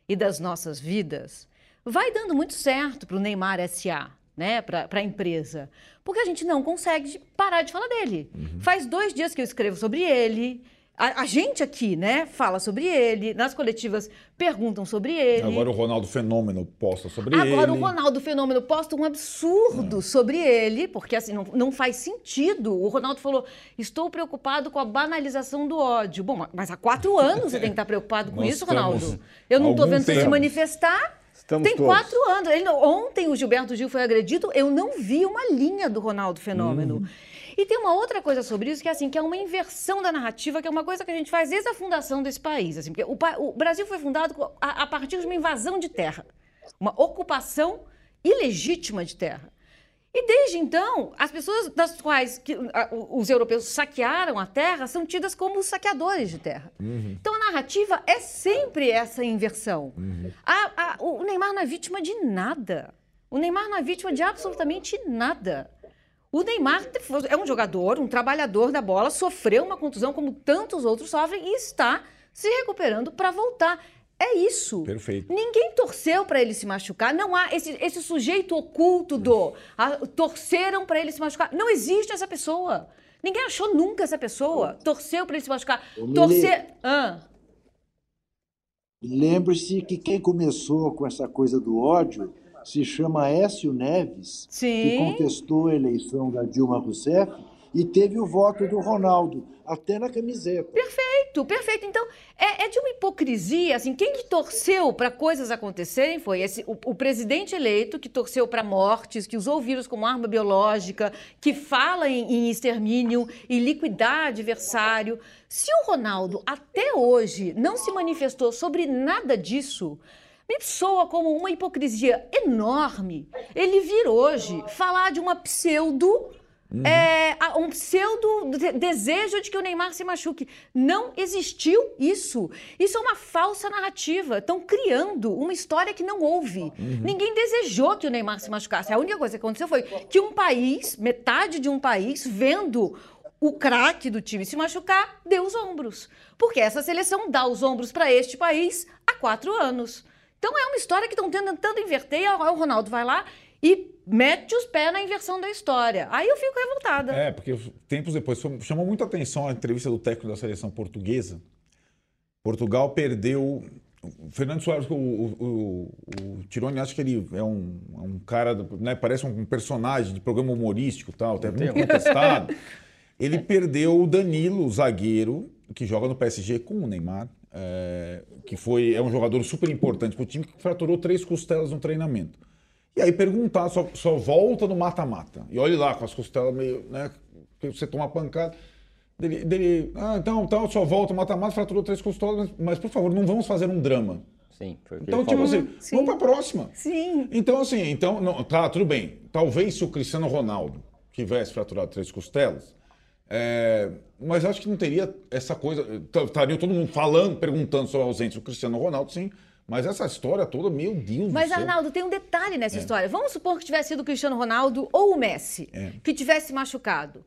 e das nossas vidas vai dando muito certo para o Neymar SA, né, para a empresa, porque a gente não consegue parar de falar dele. Uhum. Faz dois dias que eu escrevo sobre ele. A, a, gente aqui, né, fala sobre ele, nas coletivas perguntam sobre ele. Agora o Ronaldo Fenômeno posta sobre Agora, ele. Agora o Ronaldo Fenômeno posta um absurdo é. sobre ele, porque assim, não, não faz sentido. O Ronaldo falou: estou preocupado com a banalização do ódio. Bom, mas há quatro anos você tem que estar preocupado com isso, Ronaldo. Eu não estou vendo você se manifestar. Estamos Tem todos. quatro anos. Ele, ontem o Gilberto Gil foi agredido, eu não vi uma linha do Ronaldo Fenômeno. Uhum. E tem uma outra coisa sobre isso, que é assim, que é uma inversão da narrativa, que é uma coisa que a gente faz desde a fundação desse país. Assim, porque o, o Brasil foi fundado a, a partir de uma invasão de terra, uma ocupação ilegítima de terra. E desde então, as pessoas das quais que, a, os europeus saquearam a terra são tidas como saqueadores de terra. Uhum. Então a narrativa é sempre essa inversão. Uhum. A, a, o Neymar não é vítima de nada. O Neymar não é vítima de absolutamente nada. O Neymar é um jogador, um trabalhador da bola, sofreu uma contusão como tantos outros sofrem e está se recuperando para voltar. É isso. Perfeito. Ninguém torceu para ele se machucar. Não há esse, esse sujeito oculto do. A, torceram para ele se machucar. Não existe essa pessoa. Ninguém achou nunca essa pessoa. Torceu para ele se machucar. Torcer. Ah. Lembre-se que quem começou com essa coisa do ódio se chama Écio Neves, Sim. que contestou a eleição da Dilma Rousseff e teve o voto do Ronaldo, até na camiseta. Perfeito, perfeito. Então, é, é de uma hipocrisia, assim, quem que torceu para coisas acontecerem foi esse, o, o presidente eleito que torceu para mortes, que usou vírus como arma biológica, que fala em, em extermínio e liquidar adversário. Se o Ronaldo até hoje não se manifestou sobre nada disso, me soa como uma hipocrisia enorme ele vir hoje falar de uma pseudo Uhum. É, um pseudo desejo de que o Neymar se machuque. Não existiu isso. Isso é uma falsa narrativa. Estão criando uma história que não houve. Uhum. Ninguém desejou que o Neymar se machucasse. A única coisa que aconteceu foi que um país, metade de um país, vendo o craque do time se machucar, deu os ombros. Porque essa seleção dá os ombros para este país há quatro anos. Então é uma história que estão tentando inverter. E o Ronaldo vai lá e mete os pés na inversão da história. Aí eu fico revoltada. É, porque tempos depois chamou muita atenção a entrevista do técnico da seleção portuguesa. Portugal perdeu. O Fernando Soares, o, o, o, o Tironi, acho que ele é um, é um cara, né, parece um personagem de programa humorístico tal, até muito contestado. Ele perdeu o Danilo, o zagueiro, que joga no PSG com o Neymar, é, que foi, é um jogador super importante para o time, que fraturou três costelas no treinamento. E aí perguntar, só, só volta no mata-mata. E olhe lá, com as costelas meio, né? Que você toma pancada. Dele, dele ah, então, então, só volta mata-mata, fraturou três costelas, mas, mas, por favor, não vamos fazer um drama. Sim, foi o que Então, tipo assim, Sim. vamos para a próxima. Sim. Então, assim, então, não, tá, tudo bem. Talvez se o Cristiano Ronaldo tivesse fraturado três costelas, é, mas acho que não teria essa coisa. Estaria todo mundo falando, perguntando sobre a ausência do Cristiano Ronaldo, sim. Mas essa história toda, meu Deus Mas, do céu. Arnaldo, tem um detalhe nessa é. história. Vamos supor que tivesse sido o Cristiano Ronaldo ou o Messi é. que tivesse machucado.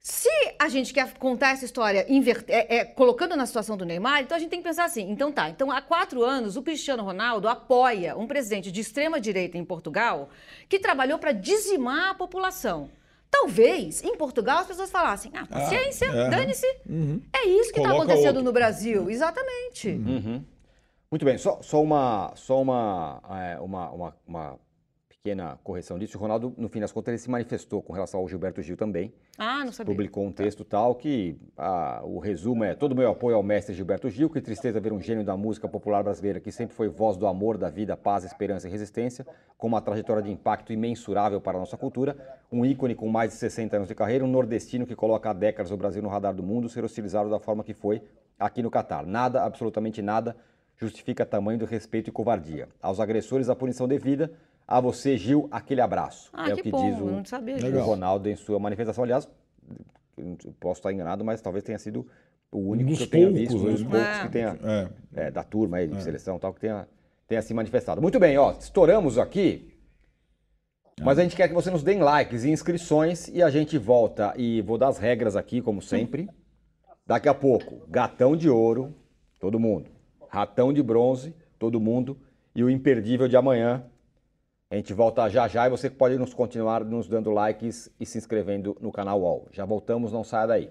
Se a gente quer contar essa história é, é, colocando na situação do Neymar, então a gente tem que pensar assim: então tá, então há quatro anos o Cristiano Ronaldo apoia um presidente de extrema direita em Portugal que trabalhou para dizimar a população. Talvez em Portugal as pessoas falassem: ah, paciência, ah, é. dane-se. Uhum. É isso que está acontecendo outro. no Brasil. Exatamente. Uhum. Muito bem, só, só, uma, só uma, é, uma, uma, uma, pequena correção disso. O Ronaldo, no fim das contas, ele se manifestou com relação ao Gilberto Gil também. Ah, não sabia. Publicou um texto tal que ah, o resumo é todo o meu apoio ao mestre Gilberto Gil, que tristeza ver um gênio da música popular brasileira que sempre foi voz do amor, da vida, paz, esperança e resistência, com uma trajetória de impacto imensurável para a nossa cultura, um ícone com mais de 60 anos de carreira, um nordestino que coloca há décadas o Brasil no radar do mundo, ser hostilizado da forma que foi aqui no Catar. Nada, absolutamente nada justifica tamanho do respeito e covardia. Aos agressores, a punição devida. A você, Gil, aquele abraço. Ah, é que o que bom, diz o, o Ronaldo em sua manifestação. Aliás, posso estar enganado, mas talvez tenha sido o único que eu tenha poucos, visto, um dos poucos é. que tenha, é. É, da turma aí, de é. seleção tal, que tenha, tenha se manifestado. Muito bem, ó, estouramos aqui. Mas a gente quer que você nos dê likes e inscrições e a gente volta e vou dar as regras aqui, como sempre. Daqui a pouco, gatão de ouro, todo mundo. Ratão de Bronze, todo mundo, e o Imperdível de amanhã. A gente volta já já e você pode nos continuar nos dando likes e se inscrevendo no canal UOL. Já voltamos, não saia daí.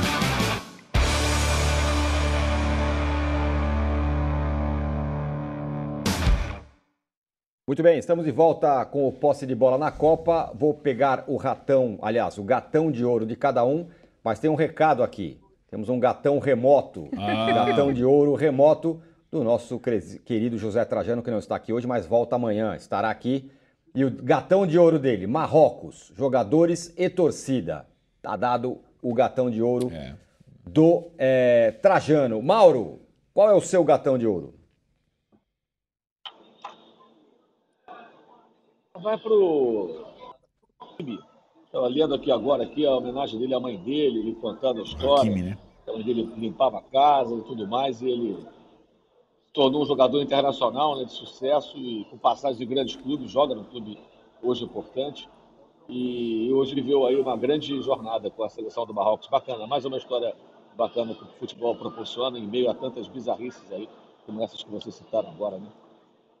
Muito bem, estamos de volta com o posse de bola na Copa. Vou pegar o ratão, aliás, o gatão de ouro de cada um, mas tem um recado aqui. Temos um gatão remoto, ah. gatão de ouro remoto do nosso querido José Trajano, que não está aqui hoje, mas volta amanhã, estará aqui. E o gatão de ouro dele, Marrocos, jogadores e torcida. Tá dado o gatão de ouro é. do é, Trajano. Mauro, qual é o seu gatão de ouro? Vai pro. Estava lendo aqui agora aqui a homenagem dele à mãe dele, ele contando a história. Hakimi, né? A mãe dele limpava a casa e tudo mais, e ele se tornou um jogador internacional né, de sucesso e com passagem de grandes clubes, joga no clube hoje importante. E hoje ele viveu aí uma grande jornada com a seleção do Marrocos. Bacana, mais uma história bacana que o futebol proporciona em meio a tantas bizarrices aí, como essas que vocês citaram agora, né?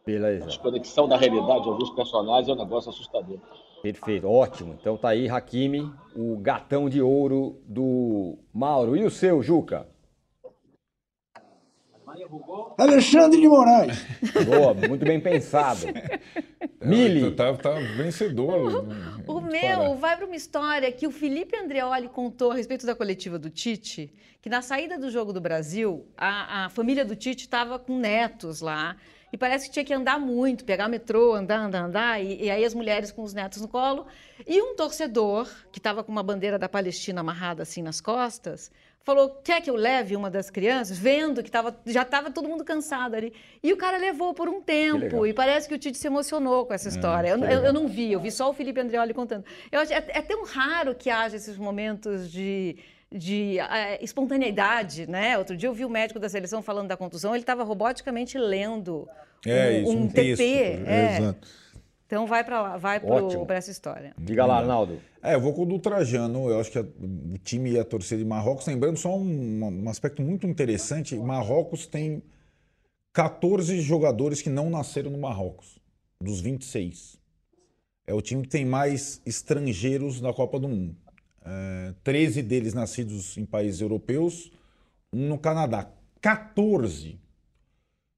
Beleza. A desconexão da realidade de alguns personagens é um negócio assustador. Perfeito, ótimo. Então tá aí, Hakimi, o gatão de ouro do Mauro. E o seu, Juca? Alexandre de Moraes. Boa, muito bem pensado. Mili. Tá, tá vencedor. O, o meu vai para uma história que o Felipe Andreoli contou a respeito da coletiva do Tite, que na saída do Jogo do Brasil, a, a família do Tite estava com netos lá e parece que tinha que andar muito, pegar o metrô, andar, andar, andar, e, e aí as mulheres com os netos no colo. E um torcedor, que estava com uma bandeira da Palestina amarrada assim nas costas, falou: quer que eu leve uma das crianças? Vendo que tava, já estava todo mundo cansado ali. E o cara levou por um tempo, e parece que o Tite se emocionou com essa é, história. É, eu, eu, eu, não vi, eu vi só o Felipe Andreoli contando. Eu acho, é, é tão raro que haja esses momentos de de uh, espontaneidade, né? Outro dia eu vi o médico da seleção falando da contusão, ele estava roboticamente lendo é, um, isso, um, um TP. Texto, é. Exato. Então vai para lá, vai para essa história. Diga lá, Arnaldo. É, eu vou com o do Trajano. Eu acho que a, o time e a torcida de Marrocos, lembrando só um, um aspecto muito interessante: Marrocos tem 14 jogadores que não nasceram no Marrocos, dos 26. É o time que tem mais estrangeiros na Copa do Mundo. É, 13 deles nascidos em países europeus, um no Canadá. 14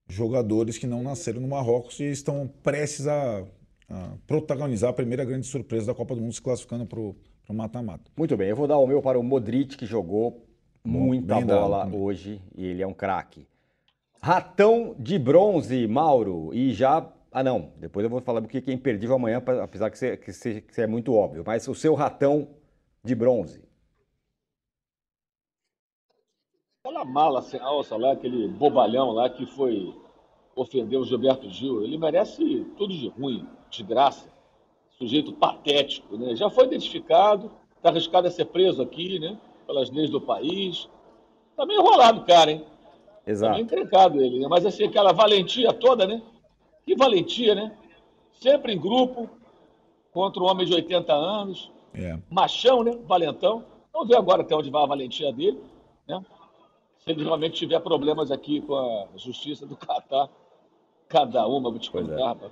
jogadores que não nasceram no Marrocos e estão prestes a, a protagonizar a primeira grande surpresa da Copa do Mundo, se classificando para o mata-mata. Muito bem, eu vou dar o meu para o Modric, que jogou muita Bem bola hoje e ele é um craque. Ratão de bronze, Mauro, e já ah, não. Depois eu vou falar do que é imperdível amanhã, apesar que, você, que, você, que é muito óbvio. Mas o seu ratão de bronze? Aquela mala sem alça lá, aquele bobalhão lá que foi ofender o Gilberto Gil, ele merece tudo de ruim, de graça. Sujeito patético, né? Já foi identificado, está arriscado a ser preso aqui, né? Pelas leis do país. Tá meio enrolado, cara, hein? Exato. Tá meio encrencado ele, né? Mas assim, aquela valentia toda, né? Que valentia, né? Sempre em grupo, contra um homem de 80 anos, é. Machão, né? Valentão. Vamos ver agora até onde vai a valentia dele, né? Se ele realmente tiver problemas aqui com a justiça do Catar, cada uma, vou te contar. É.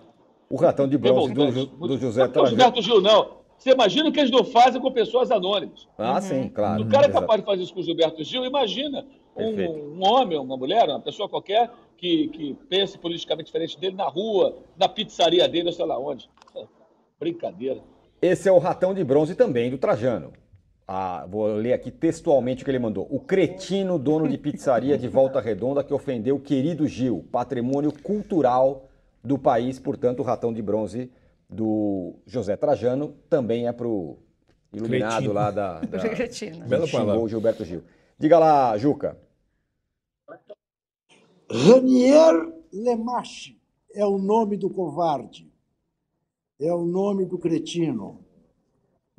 O ratão de bronze do, do José Trajano. Gilberto Gil, não. Você imagina o que eles não fazem com pessoas anônimas. Ah, uhum. sim, claro. O cara é capaz de fazer isso com o Gilberto Gil, imagina um, um, homem, uma mulher, uma pessoa qualquer que, que pense politicamente diferente dele na rua, na pizzaria dele, ou sei lá onde. Brincadeira. Esse é o ratão de bronze também do Trajano. Ah, vou ler aqui textualmente o que ele mandou. O cretino dono de pizzaria de Volta Redonda que ofendeu o querido Gil, patrimônio cultural do país, portanto, o ratão de bronze do José Trajano também é pro iluminado cretino. lá da, da cretino. Bela xingou Gilberto Gil. Diga lá, Juca. Ranier Lemache é o nome do covarde é o nome do cretino,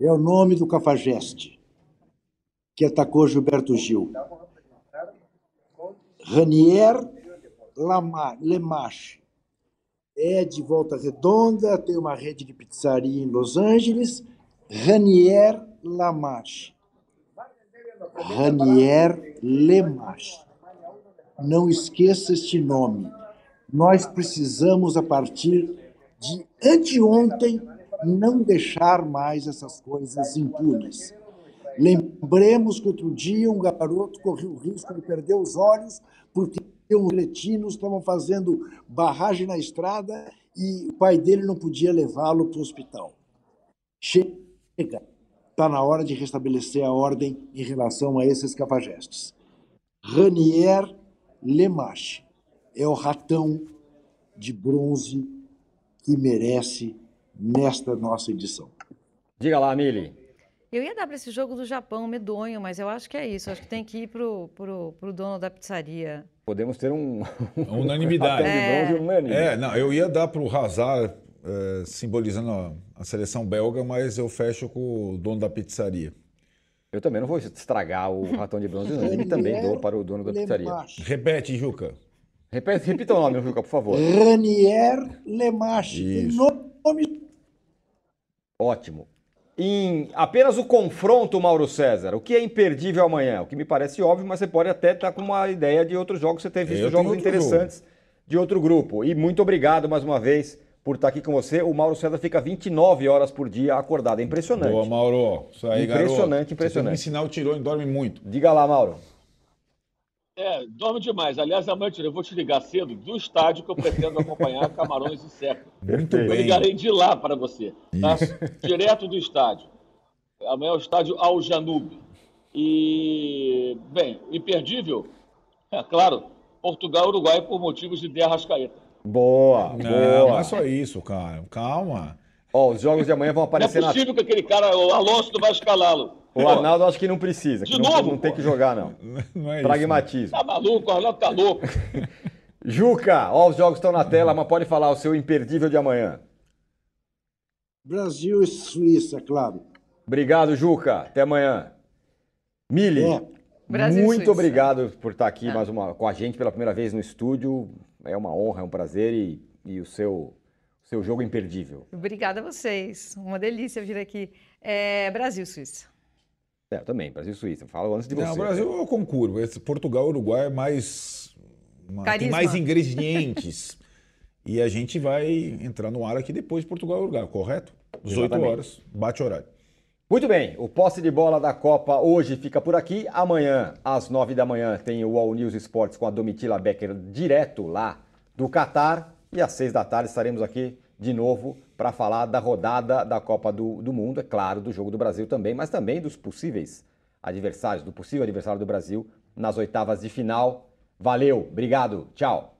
é o nome do cafajeste que atacou Gilberto Gil. Ranier Lemache é de Volta Redonda, tem uma rede de pizzaria em Los Angeles. Ranier Lamache. Ranier Lemache. Não esqueça este nome. Nós precisamos, a partir de anteontem não deixar mais essas coisas impunes. Lembremos que outro dia um garoto correu o risco de perder os olhos porque os cretinos estavam fazendo barragem na estrada e o pai dele não podia levá-lo para o hospital. Chega, está na hora de restabelecer a ordem em relação a esses cafajestes. Ranier Lemache é o ratão de bronze que merece nesta nossa edição. Diga lá, Mili. Eu ia dar para esse jogo do Japão medonho, mas eu acho que é isso. Acho que tem que ir pro, pro, pro dono da pizzaria. Podemos ter um. Unanimidade. é. unânime. é, não, eu ia dar para o Hazard, é, simbolizando a, a, seleção belga, mas eu fecho com o dono da pizzaria. Eu também não vou estragar o ratão de bronze, não. Ele também dou para o dono da pizzaria. Repete, Juca. Repete, repita o nome, Juca, por favor. Ranier Lemache. Nome... Ótimo. Em apenas o confronto, Mauro César, o que é imperdível amanhã? O que me parece óbvio, mas você pode até estar com uma ideia de outros jogos, você tem visto jogos interessantes jogo. de outro grupo. E muito obrigado mais uma vez por estar aqui com você. O Mauro César fica 29 horas por dia acordado. É impressionante. Boa, Mauro. Isso aí, impressionante, garoto. impressionante. Você me ensinar o tirou e dorme muito. Diga lá, Mauro. É, dorme demais. Aliás, amanhã eu vou te ligar cedo do estádio que eu pretendo acompanhar Camarões e Seco. Muito eu bem. Eu ligarei de lá para você, tá? Direto do estádio. Amanhã é o estádio Al Janube. E, bem, imperdível, é claro, Portugal e Uruguai por motivos de De Arrascaeta. Boa, não, boa. Não é só isso, cara. Calma. Ó, os jogos de amanhã vão aparecer Não é possível na... que aquele cara, o Alonso, não vai escalá-lo. O Arnaldo acho que não precisa. De não, novo? Não tem que jogar, não. não é Pragmatismo. Isso, né? Tá maluco, o Arnaldo tá louco. Juca, ó, os jogos estão na tela, mas pode falar o seu imperdível de amanhã. Brasil e Suíça, claro. Obrigado, Juca. Até amanhã. Mili, É. Brasil muito Suíça. obrigado por estar aqui É. mais uma, com a gente pela primeira vez no estúdio. É uma honra, é um prazer e, e o seu, seu jogo imperdível. Obrigada a vocês. Uma delícia vir aqui. É, Brasil, Suíça. É, eu também, Brasil e Suíça. Falo antes de você. Não, Brasil eu concurso. Esse Portugal e Uruguai é mais. uma- tem mais ingredientes. e a gente vai entrar no ar aqui depois de Portugal e Uruguai, correto? 18 Exatamente. horas, bate horário. Muito bem, o posse de bola da Copa hoje fica por aqui. Amanhã, às nove da manhã, tem o All News Esportes com a Domitila Becker direto lá do Catar. E às seis da tarde estaremos aqui de novo para falar da rodada da Copa do, do Mundo, é claro, do jogo do Brasil também, mas também dos possíveis adversários, do possível adversário do Brasil nas oitavas de final. Valeu, obrigado, tchau.